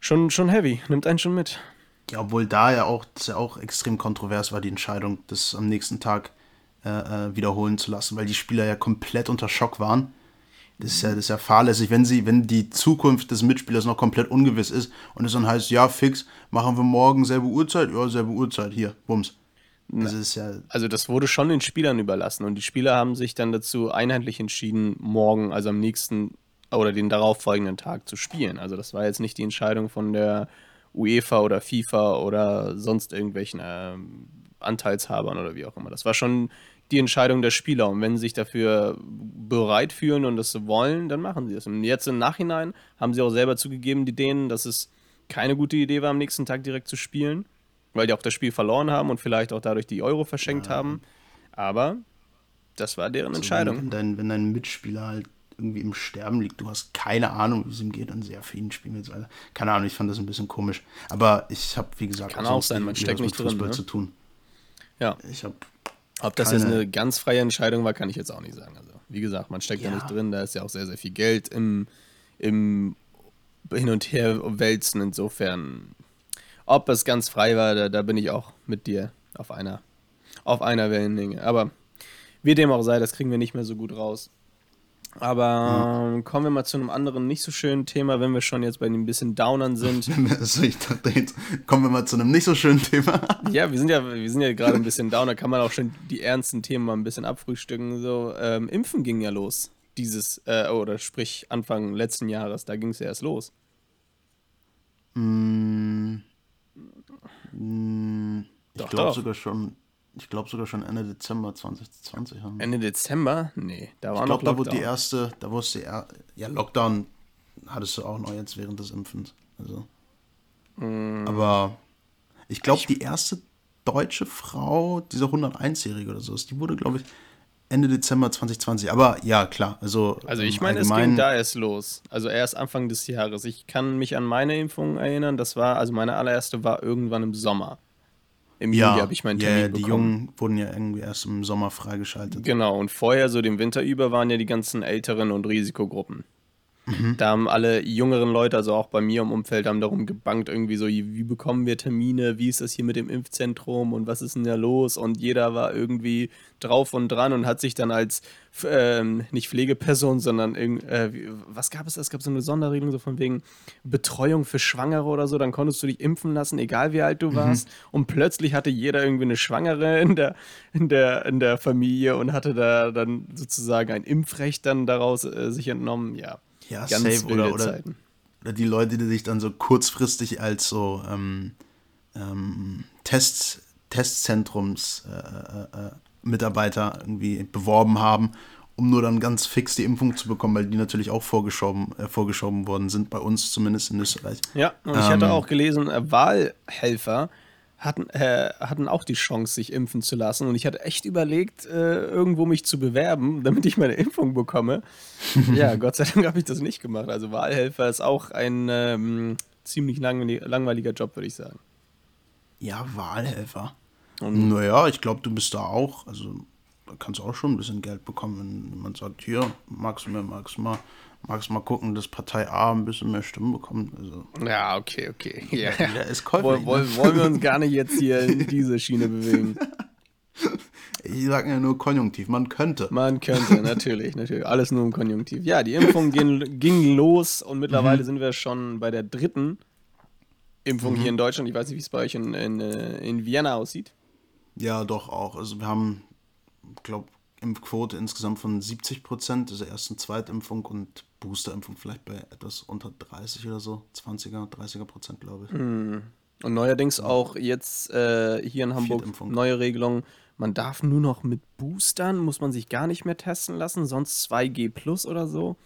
schon, schon heavy, nimmt einen schon mit. Ja, obwohl da ja auch, ja auch extrem kontrovers war, die Entscheidung, das am nächsten Tag äh, äh, wiederholen zu lassen, weil die Spieler ja komplett unter Schock waren. Das ist ja, das ist ja fahrlässig, wenn sie, wenn die Zukunft des Mitspielers noch komplett ungewiss ist und es dann heißt, ja, fix, machen wir morgen selbe Uhrzeit, ja, selbe Uhrzeit, hier, bums. Das ist ja also das wurde schon den Spielern überlassen und die Spieler haben sich dann dazu einheitlich entschieden, morgen, also am nächsten oder den darauffolgenden Tag zu spielen. Also das war jetzt nicht die Entscheidung von der UEFA oder FIFA oder sonst irgendwelchen äh, Anteilshabern oder wie auch immer. Das war schon die Entscheidung der Spieler. Und wenn sie sich dafür bereit fühlen und das wollen, dann machen sie das. Und jetzt im Nachhinein haben sie auch selber zugegeben, die Dänen, dass es keine gute Idee war, am nächsten Tag direkt zu spielen, weil die auch das Spiel verloren haben und vielleicht auch dadurch die Euro verschenkt ja. haben. Aber das war deren also Entscheidung. Wenn dein, wenn dein Mitspieler halt irgendwie im Sterben liegt. Du hast keine Ahnung, wie es ihm geht und sehr für ihn spielen jetzt weiter. Keine Ahnung, ich fand das ein bisschen komisch. Aber ich habe, wie gesagt, Kann auch sein, man steckt nicht drin, ne? zu tun. Ja. Ich habe Ob das jetzt eine ganz freie Entscheidung war, kann ich jetzt auch nicht sagen. Also, wie gesagt, man steckt ja. da nicht drin, da ist ja auch sehr, sehr viel Geld im, im Hin- und Her wälzen. Insofern, ob es ganz frei war, da, da bin ich auch mit dir auf einer, auf einer Wellenlänge. Aber wie dem auch sei, das kriegen wir nicht mehr so gut raus. Aber mhm. kommen wir mal zu einem anderen nicht so schönen Thema, wenn wir schon jetzt bei ein bisschen Downern sind. also ich dachte jetzt, kommen wir mal zu einem nicht so schönen Thema. ja, wir sind ja, wir sind ja gerade ein bisschen Downer, kann man auch schon die ernsten Themen mal ein bisschen abfrühstücken. So, ähm, Impfen ging ja los. Dieses, äh, oder sprich Anfang letzten Jahres, da ging es ja erst los. Mm, mm, ich glaube sogar schon ich glaube sogar schon Ende Dezember 2020 haben. Ende Dezember? Nee, da war ich glaub, noch Lockdown. Da wurde die erste, da wusste er, ja, Lockdown hattest du auch noch jetzt während des Impfens. Also. Mm. Aber ich glaube, die erste deutsche Frau, diese 101-Jährige oder so, die wurde, glaube ich, Ende Dezember 2020. Aber ja, klar. Also, also ich meine, es ging da erst los. Also erst Anfang des Jahres. Ich kann mich an meine Impfung erinnern. Das war, also meine allererste war irgendwann im Sommer. Im ja, Juli habe ich meinen Termin ja, die bekommen. Jungen wurden ja irgendwie erst im Sommer freigeschaltet. Genau, und vorher, so den Winter über, waren ja die ganzen Älteren und Risikogruppen. Mhm. Da haben alle jüngeren Leute, also auch bei mir im Umfeld, haben darum gebankt, irgendwie so, wie bekommen wir Termine, wie ist das hier mit dem Impfzentrum und was ist denn da los? Und jeder war irgendwie drauf und dran und hat sich dann als, ähm, nicht Pflegeperson, sondern, äh, was gab es? Es gab so eine Sonderregelung, so von wegen Betreuung für Schwangere oder so, dann konntest du dich impfen lassen, egal wie alt du mhm. warst. Und plötzlich hatte jeder irgendwie eine Schwangere in der, in der, in der Familie und hatte da dann sozusagen ein Impfrecht dann daraus äh, sich entnommen, ja ja, ganz safe oder, oder, oder, die Leute, die sich dann so kurzfristig als so ähm, ähm, Test, Testzentrums äh, äh, äh, irgendwie beworben haben, um nur dann ganz fix die Impfung zu bekommen, weil die natürlich auch vorgeschoben, äh, vorgeschoben worden sind, bei uns zumindest in Österreich. Ja, und ich hatte ähm, auch gelesen, äh, Wahlhelfer hatten, äh, hatten auch die Chance, sich impfen zu lassen. Und ich hatte echt überlegt, äh, irgendwo mich zu bewerben, damit ich meine Impfung bekomme. ja, Gott sei Dank habe ich das nicht gemacht. Also Wahlhelfer ist auch ein ähm, ziemlich langweiliger Job, würde ich sagen. Ja, Wahlhelfer. Und naja, ich glaube, du bist da auch, also da kannst du auch schon ein bisschen Geld bekommen, wenn man sagt, hier, magst du mir, magst du mal magst mal gucken, dass Partei A ein bisschen mehr Stimmen bekommt. Also. Ja, okay, okay. Ja. ja ist käuflich, Woll, ne? Wollen wir uns gar nicht jetzt hier in diese Schiene bewegen? Ich sage ja nur Konjunktiv, man könnte. Man könnte, natürlich, natürlich. Alles nur im Konjunktiv. Ja, die Impfung ging, ging los und mittlerweile mhm. sind wir schon bei der dritten Impfung mhm. hier in Deutschland. Ich weiß nicht, wie es bei euch in, in, äh, in Vienna aussieht. Ja, doch auch. Also wir haben, glaube Impfquote insgesamt von 70 Prozent, also ersten Zweitimpfung und Boosterimpfung vielleicht bei etwas unter 30 oder so, 20er, 30er Prozent, glaube ich. Hm. Und neuerdings auch jetzt äh, hier in Hamburg neue Regelung. Man darf nur noch mit Boostern, muss man sich gar nicht mehr testen lassen, sonst 2G plus oder so.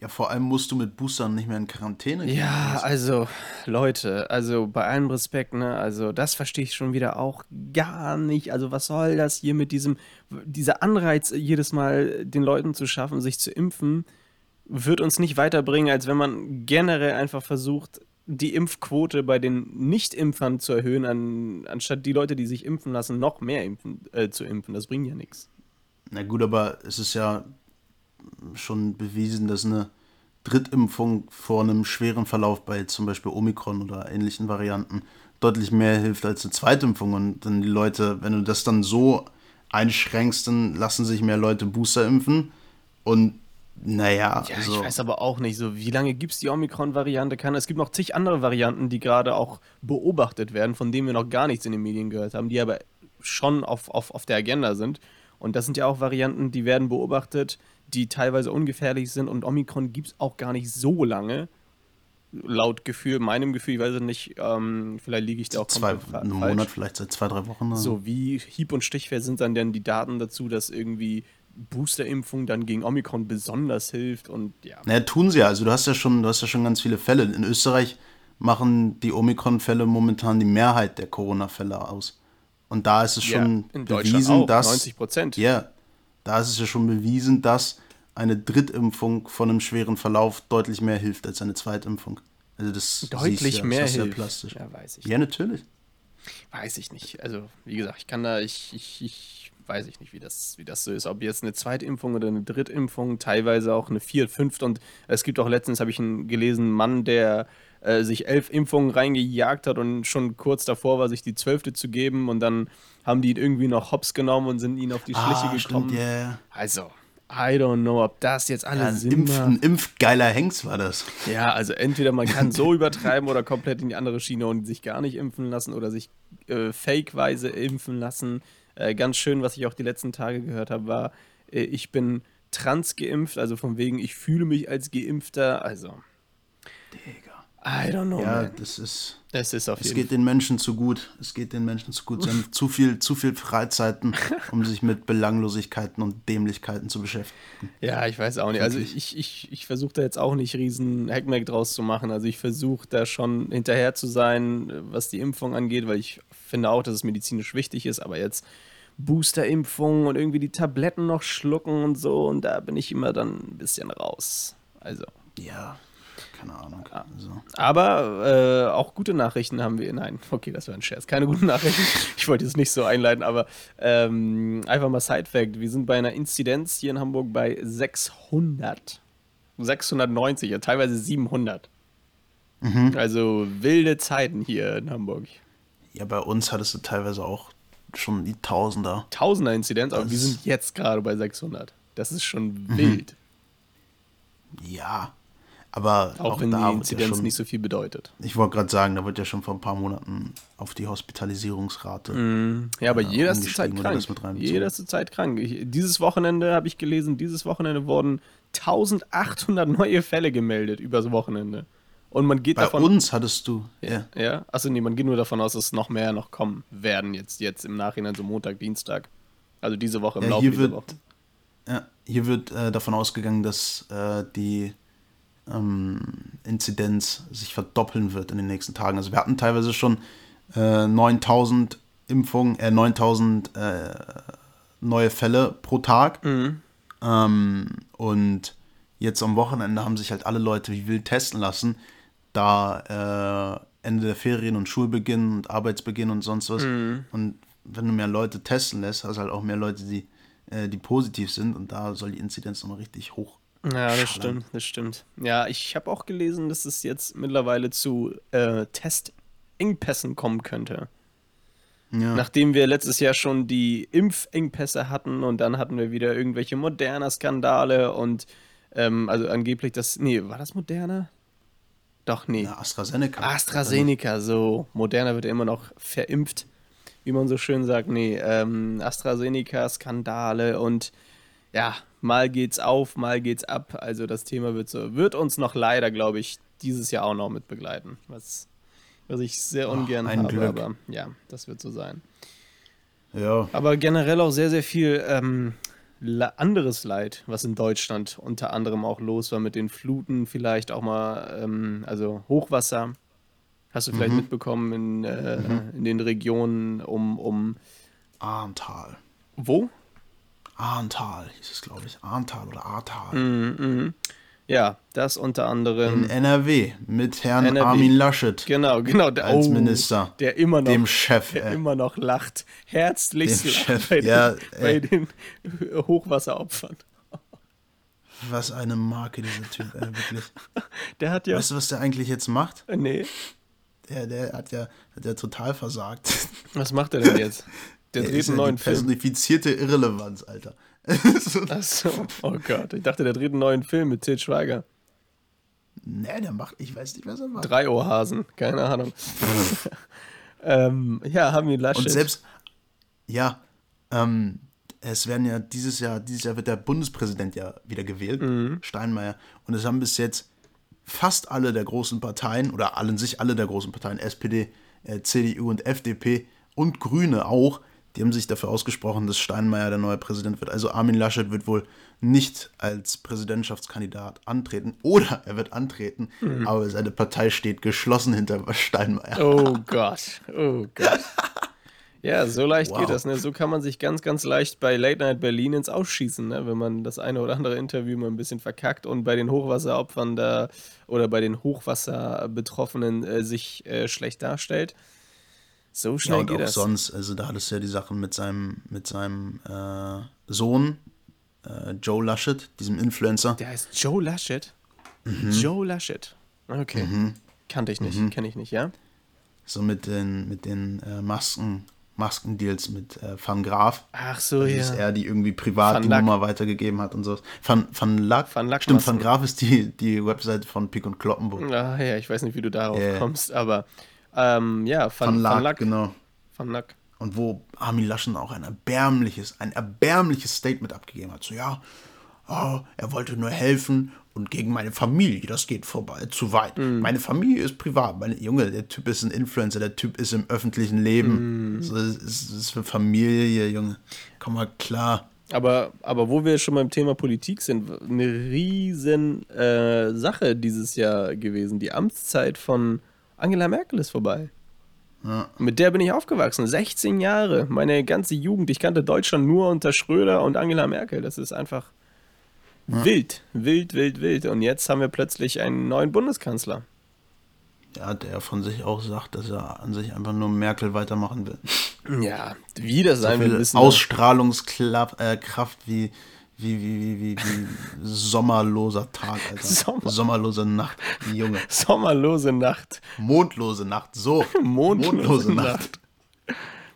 Ja, vor allem musst du mit Boostern nicht mehr in Quarantäne gehen. Ja, also, Leute, also bei allem Respekt, ne, also das verstehe ich schon wieder auch gar nicht. Also, was soll das hier mit diesem, dieser Anreiz, jedes Mal den Leuten zu schaffen, sich zu impfen, wird uns nicht weiterbringen, als wenn man generell einfach versucht, die Impfquote bei den Nicht-Impfern zu erhöhen, an, anstatt die Leute, die sich impfen lassen, noch mehr impfen, äh, zu impfen. Das bringt ja nichts. Na gut, aber es ist ja schon bewiesen, dass eine Drittimpfung vor einem schweren Verlauf bei zum Beispiel Omikron oder ähnlichen Varianten deutlich mehr hilft als eine Zweitimpfung. Und dann die Leute, wenn du das dann so einschränkst, dann lassen sich mehr Leute Booster impfen. Und naja, ja, also, ich weiß aber auch nicht so, wie lange gibt es die Omikron-Variante? Es gibt noch zig andere Varianten, die gerade auch beobachtet werden, von denen wir noch gar nichts in den Medien gehört haben, die aber schon auf, auf, auf der Agenda sind. Und das sind ja auch Varianten, die werden beobachtet die teilweise ungefährlich sind und Omikron gibt es auch gar nicht so lange. Laut Gefühl, meinem Gefühl, ich weiß nicht, ähm, vielleicht liege ich da auch zwei, falsch. Einen Monat, vielleicht seit zwei, drei Wochen. Oder? So, wie hieb- und stichfest sind dann denn die Daten dazu, dass irgendwie Boosterimpfung dann gegen Omikron besonders hilft und ja. Naja, tun sie ja. Also du hast ja schon, du hast ja schon ganz viele Fälle. In Österreich machen die Omikron-Fälle momentan die Mehrheit der Corona-Fälle aus. Und da ist es schon ja, bewiesen, auch, dass 90 Prozent. Ja, da ist es ja schon bewiesen, dass eine Drittimpfung von einem schweren Verlauf deutlich mehr hilft als eine Zweitimpfung. Also das Deutlich ja, mehr das ist ja hilft. plastisch. Ja, weiß ich. Ja, natürlich. Weiß ich nicht. Also, wie gesagt, ich kann da, ich, ich, ich weiß ich nicht, wie das, wie das so ist. Ob jetzt eine Zweitimpfung oder eine Drittimpfung, teilweise auch eine Viert-, Fünft- und es gibt auch letztens, habe ich einen gelesen, einen Mann, der äh, sich elf Impfungen reingejagt hat und schon kurz davor war, sich die zwölfte zu geben und dann haben die ihn irgendwie noch hops genommen und sind ihnen auf die Schliche Ah, gekommen. stimmt, ja. Also, I don't know, ob das jetzt Ja, alles ein, Sinn Impf, ein impfgeiler Hengst war das. Ja, also entweder man kann so übertreiben oder komplett in die andere Schiene und sich gar nicht impfen lassen oder sich äh, fakeweise impfen lassen. Äh, ganz schön, was ich auch die letzten Tage gehört habe, war, äh, ich bin trans geimpft, also von wegen, ich fühle mich als Geimpfter. Also, Digga. I don't know, Ja, man. das ist. Es ist auf Es jeden geht den Menschen zu gut. Es geht den Menschen zu gut. Sie haben zu viel, zu viel Freizeiten, um sich mit Belanglosigkeiten und Dämlichkeiten zu beschäftigen. Ja, ich weiß auch nicht. Also ich, ich, ich versuche da jetzt auch nicht riesen Hackmack draus zu machen. Also ich versuche da schon hinterher zu sein, was die Impfung angeht, weil ich finde auch, dass es medizinisch wichtig ist, aber jetzt Boosterimpfung und irgendwie die Tabletten noch schlucken und so und da bin ich immer dann ein bisschen raus. Also. Ja, keine Ahnung. Also, Aber äh, auch gute Nachrichten haben wir. Nein, okay, das war ein Scherz. Keine guten Nachrichten. Ich wollte jetzt nicht so einleiten, aber ähm, einfach mal Side-Fact: Wir sind bei einer Inzidenz hier in Hamburg bei 600. 690, ja, teilweise 700. Also wilde Zeiten hier in Hamburg. ja, bei uns hattest du teilweise auch schon die Tausender. Tausender Inzidenz, aber Das- wir sind jetzt gerade bei 600. Das ist schon wild. Ja, aber Auch, wenn da die wird ja Inzidenz schon, nicht so viel bedeutet. Ich wollte gerade sagen, da wird ja schon vor ein paar Monaten auf die Hospitalisierungsrate. Ja, aber Ja, jeder ist umgestiegen oder krank. Jeder ist zurzeit krank. Ich, dieses Wochenende habe ich gelesen, dieses Wochenende wurden 1800 neue Fälle gemeldet übers Wochenende. Und man geht Bei davon uns hattest du. Ja. Ja, achso, nee, man geht nur davon aus, dass noch mehr noch kommen werden, jetzt, jetzt im Nachhinein, so Montag, Dienstag. Also diese Woche, im Ja, Laufe hier dieser wird- Woche. Ja, hier wird äh, davon ausgegangen, dass äh, die ähm, Inzidenz sich verdoppeln wird in den nächsten Tagen. Also wir hatten teilweise schon äh, 9000 Impfungen, äh, 9000 äh, neue Fälle pro Tag. Mhm. Ähm, und jetzt am Wochenende haben sich halt alle Leute wie wild testen lassen, da äh, Ende der Ferien und Schulbeginn und Arbeitsbeginn und sonst was. Mhm. Und wenn du mehr Leute testen lässt, hast du halt auch mehr Leute, die, äh, die positiv sind und da soll die Inzidenz nochmal richtig hoch. Ja, das schallern. stimmt, das stimmt. Ja, ich habe auch gelesen, dass es jetzt mittlerweile zu äh, Testengpässen kommen könnte. Ja. Nachdem wir letztes Jahr schon die Impfengpässe hatten und dann hatten wir wieder irgendwelche Moderna-Skandale und ähm, also angeblich das. Nee, war das Moderna? Doch, nee. Na, AstraZeneca. AstraZeneca, so. Moderna wird ja immer noch verimpft, wie man so schön sagt. Nee, ähm, AstraZeneca-Skandale und ja, mal geht's auf, mal geht's ab. Also das Thema wird so, wird uns noch leider, glaube ich, dieses Jahr auch noch mit begleiten. Was, was ich sehr ungern ein habe, Glück. aber ja, das wird so sein. Ja. Aber generell auch sehr, sehr viel ähm, anderes Leid, was in Deutschland unter anderem auch los war mit den Fluten, vielleicht auch mal, ähm, also Hochwasser. Hast du vielleicht Mhm. mitbekommen in, äh, in den Regionen um, um Ahrntal. wo? Ahrntal hieß es, glaube ich. Ahrntal oder Ahrtal. Mhm, mhm. Ja, das unter anderem. In NRW mit Herrn NRW. Armin Laschet Genau, genau. Der, als oh, Minister. Der immer noch, Dem Chef. der Ey. immer noch lacht. Herzlichst Dem lacht Chef, bei, ja, den, bei den Hochwasseropfern. Was eine Marke, dieser Typ, ey, wirklich. Der hat ja. Weißt du, was der eigentlich jetzt macht? Nee. Der, der hat ja, hat ja total versagt. Was macht er denn jetzt? Der dreht ist einen ja neuen Film. personifizierte Irrelevanz, Alter. So, Achso, oh Gott. Ich dachte, der dreht einen neuen Film mit Til Schweiger. nee, der macht, ich weiß nicht, was er macht. Drei Ohrhasen, keine Ahnung. ähm, ja, haben wir Laschet. Und selbst, ja, ähm, es werden ja dieses Jahr, dieses Jahr wird der Bundespräsident ja wieder gewählt, Mhm. Steinmeier. Und es haben bis jetzt fast alle der großen Parteien oder allen sich alle der großen Parteien, SPD, äh, CDU und FDP und Grüne auch, die haben sich dafür ausgesprochen, dass Steinmeier der neue Präsident wird. Also Armin Laschet wird wohl nicht als Präsidentschaftskandidat antreten oder er wird antreten, aber seine Partei steht geschlossen hinter Steinmeier. Oh Gott, oh Gott. Ja, so leicht Wow. geht das, ne? So kann man sich ganz, ganz leicht bei Late Night Berlin ins Ausschießen, ne? Wenn man das eine oder andere Interview mal ein bisschen verkackt und bei den Hochwasseropfern da oder bei den Hochwasserbetroffenen äh, sich äh, schlecht darstellt. So Ja, schnell und geht auch das. sonst, also da hattest du ja die Sachen mit seinem, mit seinem äh, Sohn, äh, Joe Laschet, diesem Influencer. Der heißt Joe Laschet. Mhm. Joe Laschet. Okay. Kannte ich nicht, kenne ich nicht, ja? So mit den, mit den äh, Masken, Maskendeals mit äh, Van Graaf. Ach so, Dass ja. er die irgendwie privat Van die Lack. Nummer weitergegeben hat und so. Van, Van Lack? Van Lack Stimmt, Masken. Van Graaf ist die, die Webseite von Pick und Kloppenburg. Ah, ja, ich weiß nicht, wie du darauf Ja. kommst, aber ähm, ja, Van, Van Lack, Van Lack. genau. Van Lack. Und wo Armin Laschet auch ein erbärmliches, ein erbärmliches Statement abgegeben hat. So, ja, oh, er wollte nur helfen und gegen meine Familie, das geht vorbei, zu weit. Meine Familie ist privat. Meine Junge, der Typ ist ein Influencer, der Typ ist im öffentlichen Leben. So, das, ist, das ist für Familie, Junge. Komm mal klar. Aber, aber wo wir schon beim Thema Politik sind, eine riesen äh, Sache dieses Jahr gewesen. Die Amtszeit von Angela Merkel ist vorbei. Ja. Mit der bin ich aufgewachsen. 16 Jahre. Meine ganze Jugend. Ich kannte Deutschland nur unter Schröder und Angela Merkel. Das ist einfach wild. Wild, wild, wild. Und jetzt haben wir plötzlich einen neuen Bundeskanzler. Ja, der von sich auch sagt, dass er an sich einfach nur Merkel weitermachen will. Ja, wie das sein will, wissen wir. Ausstrahlungskraft äh, wie, wie, wie, wie, wie, wie sommerloser Tag, Alter. Sommer. Sommerlose Nacht, Junge. Sommerlose Nacht. Mondlose Nacht, so. Mondlose Nacht.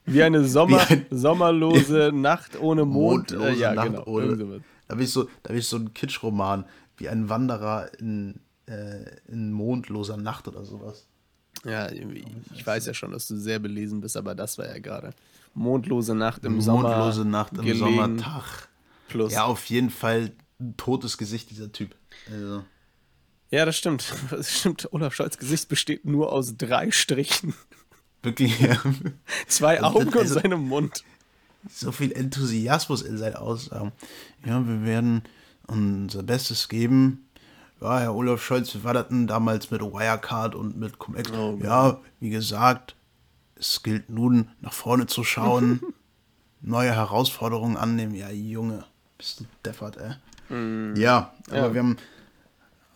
Wie eine Sommer, Wie ein- sommerlose Nacht ohne Mond. Mondlose äh, ja, Nacht genau. ohne. Da will ich so, da will ich so einen Kitschroman, wie ein Wanderer in, äh, in mondloser Nacht oder sowas. Ja, ich weiß ja schon, dass du sehr belesen bist, aber das war ja gerade. Mondlose Nacht im Sommer. Mondlose Nacht im gelegen Sommertag. Plus. Ja, auf jeden Fall ein totes Gesicht, dieser Typ. Also, Ja, das stimmt. Das stimmt. Olaf Scholz Gesicht besteht nur aus drei Strichen. wirklich ja, Zwei Augen und also- seinem Mund. so viel Enthusiasmus in seinen Aussagen. Ja, wir werden unser Bestes geben. Ja, Herr Olaf Scholz, wie war das denn damals mit Wirecard und mit Cum-Ex? Oh ja, wie gesagt, es gilt nun, nach vorne zu schauen, neue Herausforderungen annehmen. Ja, Junge, bist du deppert, ey. Ja, aber Mm. Ja. wir haben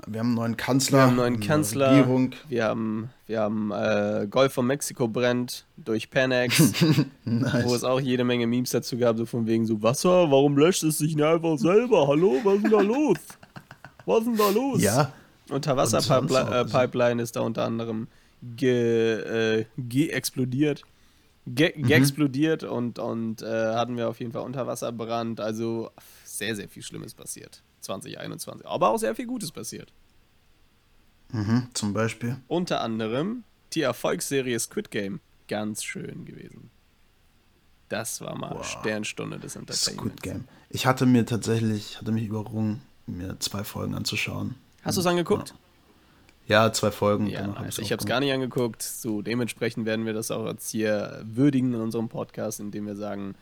wir haben einen neuen Kanzler, Wir haben einen neuen eine Kanzler. Regierung. Wir haben, wir haben äh, Golf von Mexiko brennt durch Panex, wo es auch jede Menge Memes dazu gab, so von wegen so Wasser, warum löscht es sich nicht einfach selber? Hallo, was ist denn da los? Was ist denn da los? Ja, Unterwasserpipeline Pipeline ist da unter anderem ge, äh, ge-explodiert. Ge Mhm. Geexplodiert und, und äh, hatten wir auf jeden Fall Unterwasserbrand. Also sehr, sehr viel Schlimmes passiert. 2021. Aber auch sehr viel Gutes passiert. mhm, zum Beispiel. Unter anderem die Erfolgsserie Squid Game. Ganz schön gewesen. Das war mal Wow. Sternstunde des Entertainments. Squid Game. Ich hatte mir tatsächlich, hatte mich überrungen, mir zwei Folgen anzuschauen. Hast du es angeguckt? Ja, zwei Folgen. Ja, ich's ich habe es gar nicht angeguckt. So, dementsprechend werden wir das auch jetzt hier würdigen in unserem Podcast, indem wir sagen,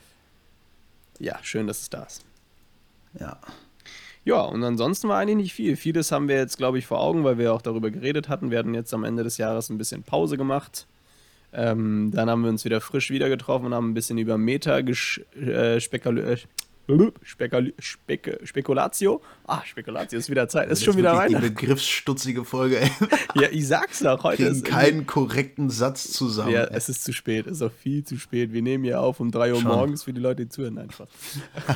ja, schön, dass es da ist. Ja. Ja, und ansonsten war eigentlich nicht viel. Vieles haben wir jetzt, glaube ich, vor Augen, weil wir auch darüber geredet hatten. Wir hatten jetzt am Ende des Jahres ein bisschen Pause gemacht. Ähm, dann haben wir uns wieder frisch wieder getroffen und haben ein bisschen über Meta äh, spekul äh, spekul spek Spekulatio. Ah, Spekulatio ist wieder Zeit. Ist schon wieder Weihnachten. Die begriffsstutzige Folge, ey. Ja, ich sag's doch, heute Kriegen ist keinen korrekten Satz zusammen. Ja, ey. es ist zu spät, es ist auch viel zu spät. Wir nehmen hier auf um 3 Uhr Schon. morgens für die Leute, die zuhören einfach.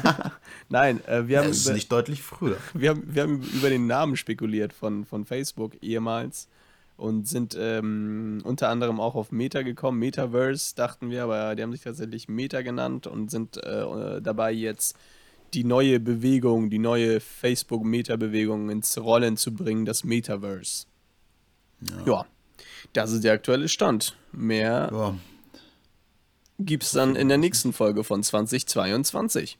Nein, äh, wir, haben es ist über, nicht deutlich früher. wir, haben, wir haben über den Namen spekuliert von, von Facebook ehemals und sind ähm, unter anderem auch auf Meta gekommen. Metaverse dachten wir, aber die haben sich tatsächlich Meta genannt und sind äh, dabei jetzt die neue Bewegung, die neue Facebook-Meta-Bewegung ins Rollen zu bringen, das Metaverse. Ja. das ist der aktuelle Stand. Mehr Ja. gibt's dann in der nächsten Folge von 2022.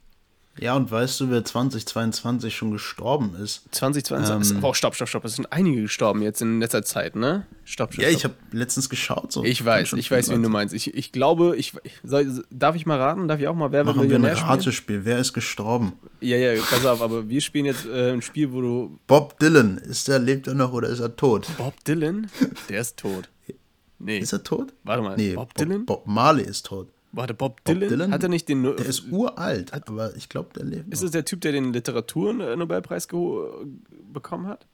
ja, und weißt du, wer 2022 schon gestorben ist? 2022. Ähm. oh, stopp, stopp, stopp. Es sind einige gestorben jetzt in letzter Zeit, ne? Stopp, stopp. Ja, stopp. ich habe letztens geschaut. So. Ich weiß, ich weiß, wen du meinst. Ich, ich glaube, ich, soll, darf ich mal raten? Darf ich auch mal Wer Machen wir ein? Ratespiel. Wer ist gestorben? Ja, ja, pass auf, aber wir spielen jetzt äh, ein Spiel, wo du. Bob Dylan. Ist er, lebt er noch oder ist er tot? Bob Dylan? Der ist tot. Nee, Ist er tot? warte mal. Nee, Bob Dylan? Bob Marley ist tot. Warte, Bob Dylan? Bob Dylan? Hat er nicht den. Der ist uralt, hat, aber ich glaube, der lebt. Ist es der Typ, der den Literaturnobelpreis bekommen hat?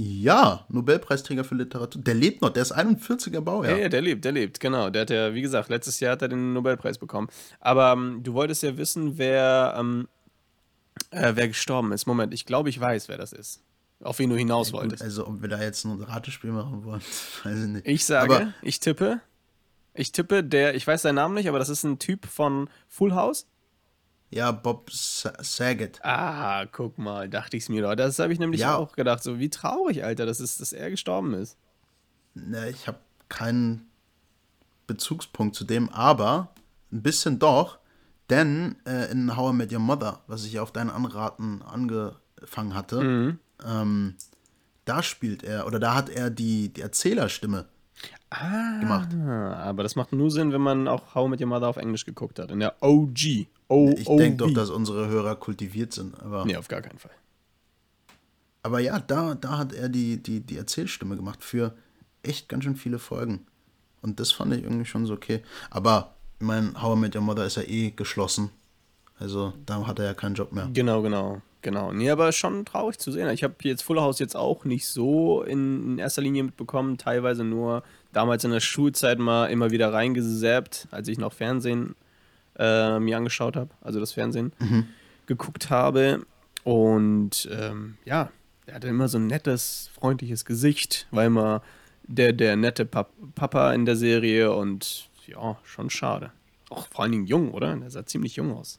Ja, Nobelpreisträger für Literatur. Der lebt noch, der ist 41er Baujahr. Ja, ja, der lebt, der lebt, genau. Der hat ja, wie gesagt, letztes Jahr hat er den Nobelpreis bekommen. Aber ähm, du wolltest ja wissen, wer, ähm, äh, wer gestorben ist. Moment, ich glaube, ich weiß, wer das ist. Auf wen du hinaus ja, gut, wolltest. Also, ob wir da jetzt ein Ratespiel machen wollen, weiß ich nicht. Ich sage, aber ich tippe, ich tippe, der, ich weiß seinen Namen nicht, aber das ist ein Typ von Full House. Ja, Bob Saget. Ah, guck mal, dachte ich es mir doch. Das habe ich nämlich ja. auch gedacht. So, wie traurig, Alter, dass, es, dass er gestorben ist. Ne, ich habe keinen Bezugspunkt zu dem, aber ein bisschen doch, denn äh, in How I Met Your Mother, was ich auf deinen Anraten angefangen hatte, mhm. ähm, da spielt er, oder da hat er die, die Erzählerstimme ah, gemacht. Aber das macht nur Sinn, wenn man auch How I Met Your Mother auf Englisch geguckt hat, in der OG. O ich denke doch, dass unsere Hörer kultiviert sind. Aber nee, auf gar keinen Fall. Aber ja, da, da hat er die, die, die Erzählstimme gemacht für echt ganz schön viele Folgen. Und das fand ich irgendwie schon so okay. Aber ich meine, How I Met Your Mother ist ja eh geschlossen. Also da hat er ja keinen Job mehr. Genau, genau. Genau. Nee, aber schon traurig zu sehen. Ich habe jetzt Full House jetzt auch nicht so in, in, erster Linie mitbekommen. Teilweise nur damals in der Schulzeit mal immer wieder reingesappt, als ich noch Fernsehen äh, mir angeschaut habe, also das Fernsehen mhm. geguckt habe. Und ähm, ja, er hatte immer so ein nettes, freundliches Gesicht, war immer der, der nette Pap Papa in der Serie und ja, schon schade. Auch vor allen Dingen jung, oder? Er sah ziemlich jung aus.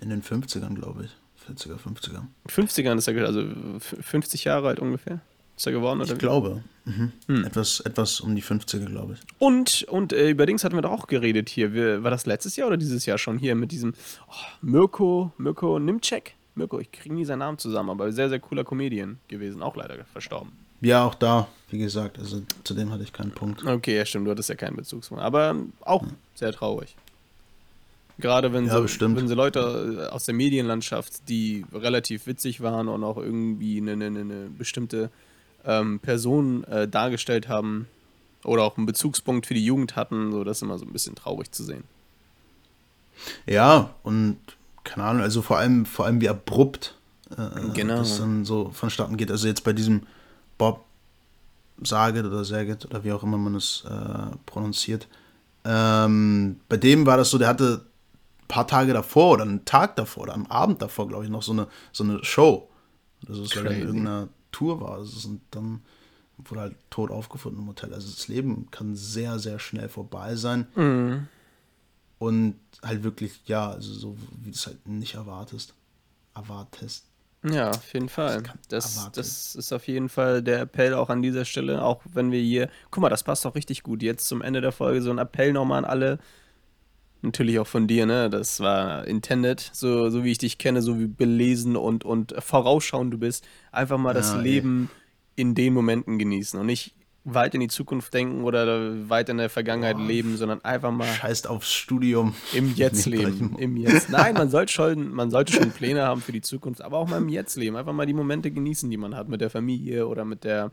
In den 50ern, glaube ich. 40er, 50er. 50ern ist er, also 50 Jahre alt ungefähr. Ist er geworden, oder? Ich glaube. Mhm. Hm. Etwas, etwas um die 50er, glaube ich. Und, und äh, über Dings hatten wir doch auch geredet hier. Wir, war das letztes Jahr oder dieses Jahr schon hier mit diesem oh, Mirko, Mirko Nimcek? Mirko, ich kriege nie seinen Namen zusammen, aber sehr, sehr cooler Comedian gewesen, auch leider verstorben. Ja, auch da, wie gesagt, also zu dem hatte ich keinen Punkt. Okay, ja, stimmt, du hattest ja keinen Bezugspunkt. Aber auch hm. sehr traurig. Gerade wenn, ja, sie, wenn sie Leute aus der Medienlandschaft, die relativ witzig waren und auch irgendwie eine, eine, eine bestimmte ähm, Person äh, dargestellt haben oder auch einen Bezugspunkt für die Jugend hatten, so das ist immer so ein bisschen traurig zu sehen. Ja, und keine Ahnung, also vor allem, vor allem wie abrupt äh, genau. das dann so vonstatten geht. Also jetzt bei diesem Bob Saget oder Saget oder wie auch immer man es äh, prononziert. Ähm, bei dem war das so, der hatte ein paar Tage davor oder einen Tag davor oder am Abend davor, glaube ich, noch so eine, so eine Show. Das ist halt in irgendeiner Tour war. Also und dann wurde halt tot aufgefunden im Hotel. Also das Leben kann sehr, sehr schnell vorbei sein. Mhm. Und halt wirklich, ja, also so wie du es halt nicht erwartest. Erwartest. Ja, auf jeden Fall. Das, das ist auf jeden Fall der Appell auch an dieser Stelle, auch wenn wir hier, guck mal, das passt auch richtig gut. Jetzt zum Ende der Folge so ein Appell nochmal an alle, natürlich auch von dir, ne? Das war intended, so, so wie ich dich kenne, so wie belesen und, und vorausschauend du bist. Einfach mal das ja, Leben ey. in den Momenten genießen und nicht weit in die Zukunft denken oder weit in der Vergangenheit Boah. leben, sondern einfach mal. Scheißt aufs Studium. Im Jetzt leben. Im Jetzt. Nein, man sollte, schon, man sollte schon Pläne haben für die Zukunft, aber auch mal im Jetzt leben. Einfach mal die Momente genießen, die man hat mit der Familie oder mit der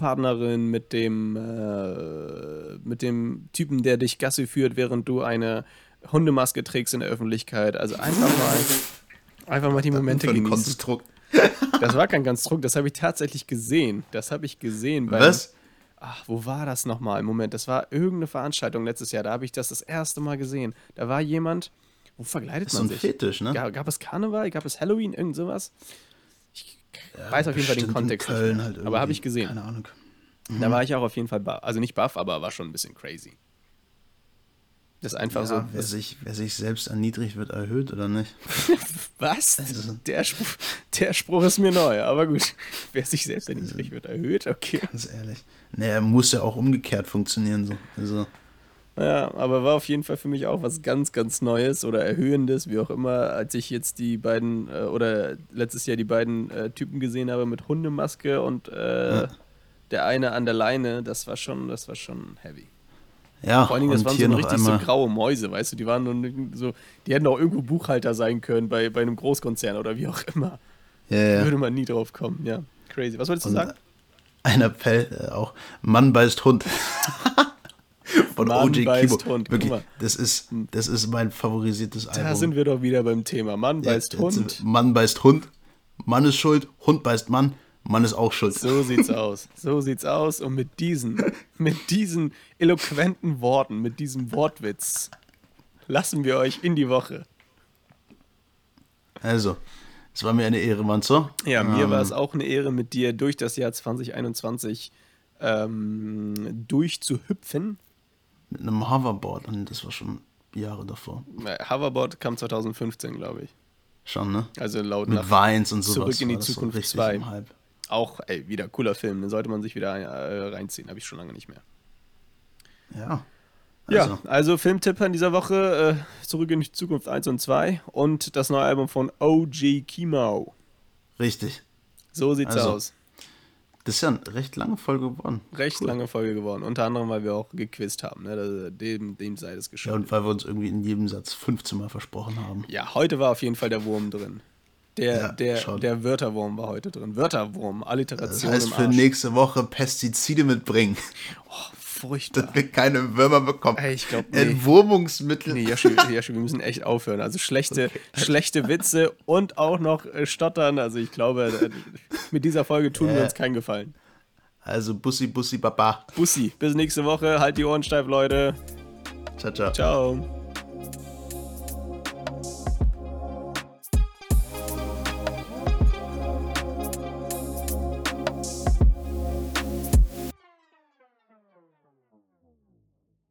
Partnerin, mit dem, äh, mit dem Typen, der dich Gassi führt, während du eine Hundemaske trägst in der Öffentlichkeit. Also einfach mal, einfach mal die Momente genießen. Konstrukt. Das war kein Konstrukt, das habe ich tatsächlich gesehen. Das habe ich gesehen. Beim, Was? Ach, wo war das nochmal? Moment, das war irgendeine Veranstaltung letztes Jahr. Da habe ich das das erste Mal gesehen. Da war jemand. Wo verkleidet das ist man so ein sich? Fetisch, ne? Gab, gab es Karneval? Gab es Halloween? Irgend sowas? Ja, weiß auf jeden Fall den Kontext. Köln halt aber habe ich gesehen. Keine Ahnung. Mhm. Da war ich auch auf jeden Fall, also nicht baff, aber war schon ein bisschen crazy. Das ist einfach ja, so. Wer sich, wer sich selbst erniedrigt, wird erhöht, oder nicht? Was? Also, der, Spruch, der Spruch ist mir neu, aber gut. Wer sich selbst erniedrigt, wird erhöht, okay. Ganz ehrlich. Naja, muss ja auch umgekehrt funktionieren, so. Also. Ja, aber war auf jeden Fall für mich auch was ganz, ganz Neues oder Erhöhendes, wie auch immer, als ich jetzt die beiden, äh, oder letztes Jahr die beiden äh, Typen gesehen habe mit Hundemaske und äh, ja. der eine an der Leine, das war schon, das war schon heavy. Ja, Vor allen Dingen, das waren so richtig so graue Mäuse, weißt du, die waren nur so, die hätten auch irgendwo Buchhalter sein können bei, bei einem Großkonzern oder wie auch immer. Ja, ja. Würde man nie drauf kommen, ja. Crazy. Was wolltest du Und sagen? Ein Appell äh, auch, Mann beißt Hund. Von Mann OG beißt Kimo. Hund. Wirklich, das ist, das ist mein favorisiertes Album. Da sind wir doch wieder beim Thema. Mann Ja, beißt Hund. Mann beißt Hund. Mann ist schuld. Hund beißt Mann. Mann ist auch schuld. So sieht's aus. So sieht's aus. Und mit diesen, mit diesen eloquenten Worten, mit diesem Wortwitz, lassen wir euch in die Woche. Also, es war mir eine Ehre, Manzo. Ja, mir Ähm, war es auch eine Ehre, mit dir durch das Jahr 2021 ähm, durchzuhüpfen. Mit einem Hoverboard. Und das war schon Jahre davor. Hoverboard kam 2015, glaube ich. Schon, ne? Also laut Mit nach Vines und sowas. Zurück in die Zukunft richtig 2. im Hype. auch, ey, wieder cooler Film. Den sollte man sich wieder äh, reinziehen. Habe ich schon lange nicht mehr. Ja. Ja, Also, also Filmtipp in dieser Woche, äh, Zurück in die Zukunft 1 und 2 und das neue Album von OG Kimo. richtig. So sieht's Also, aus. Das ist ja eine recht lange Folge geworden. Recht Cool. lange Folge geworden. Unter anderem, weil wir auch gequizt haben. Ne? Das- Dem, dem sei das Ja, geschuldet. und weil wir uns irgendwie in jedem Satz 15 Mal versprochen haben. Ja, heute war auf jeden Fall der Wurm drin. Der, Ja, der, schon. der Wörterwurm war heute drin. Wörterwurm, Das Alliteration heißt, im für nächste Woche Pestizide mitbringen, Furchtbar. dass wir keine Würmer bekommen. Ey, ich glaub, nee. Entwurmungsmittel. Nee, Yoshi, Yoshi, wir müssen echt aufhören. Also schlechte, schlechte Witze und auch noch äh, Stottern. Also ich glaube, äh, mit dieser Folge tun wir Äh. uns keinen Gefallen. Also Bussi, Bussi, Baba. Bussi, bis nächste Woche. Halt die Ohren steif, Leute. Ciao, ciao. Ciao.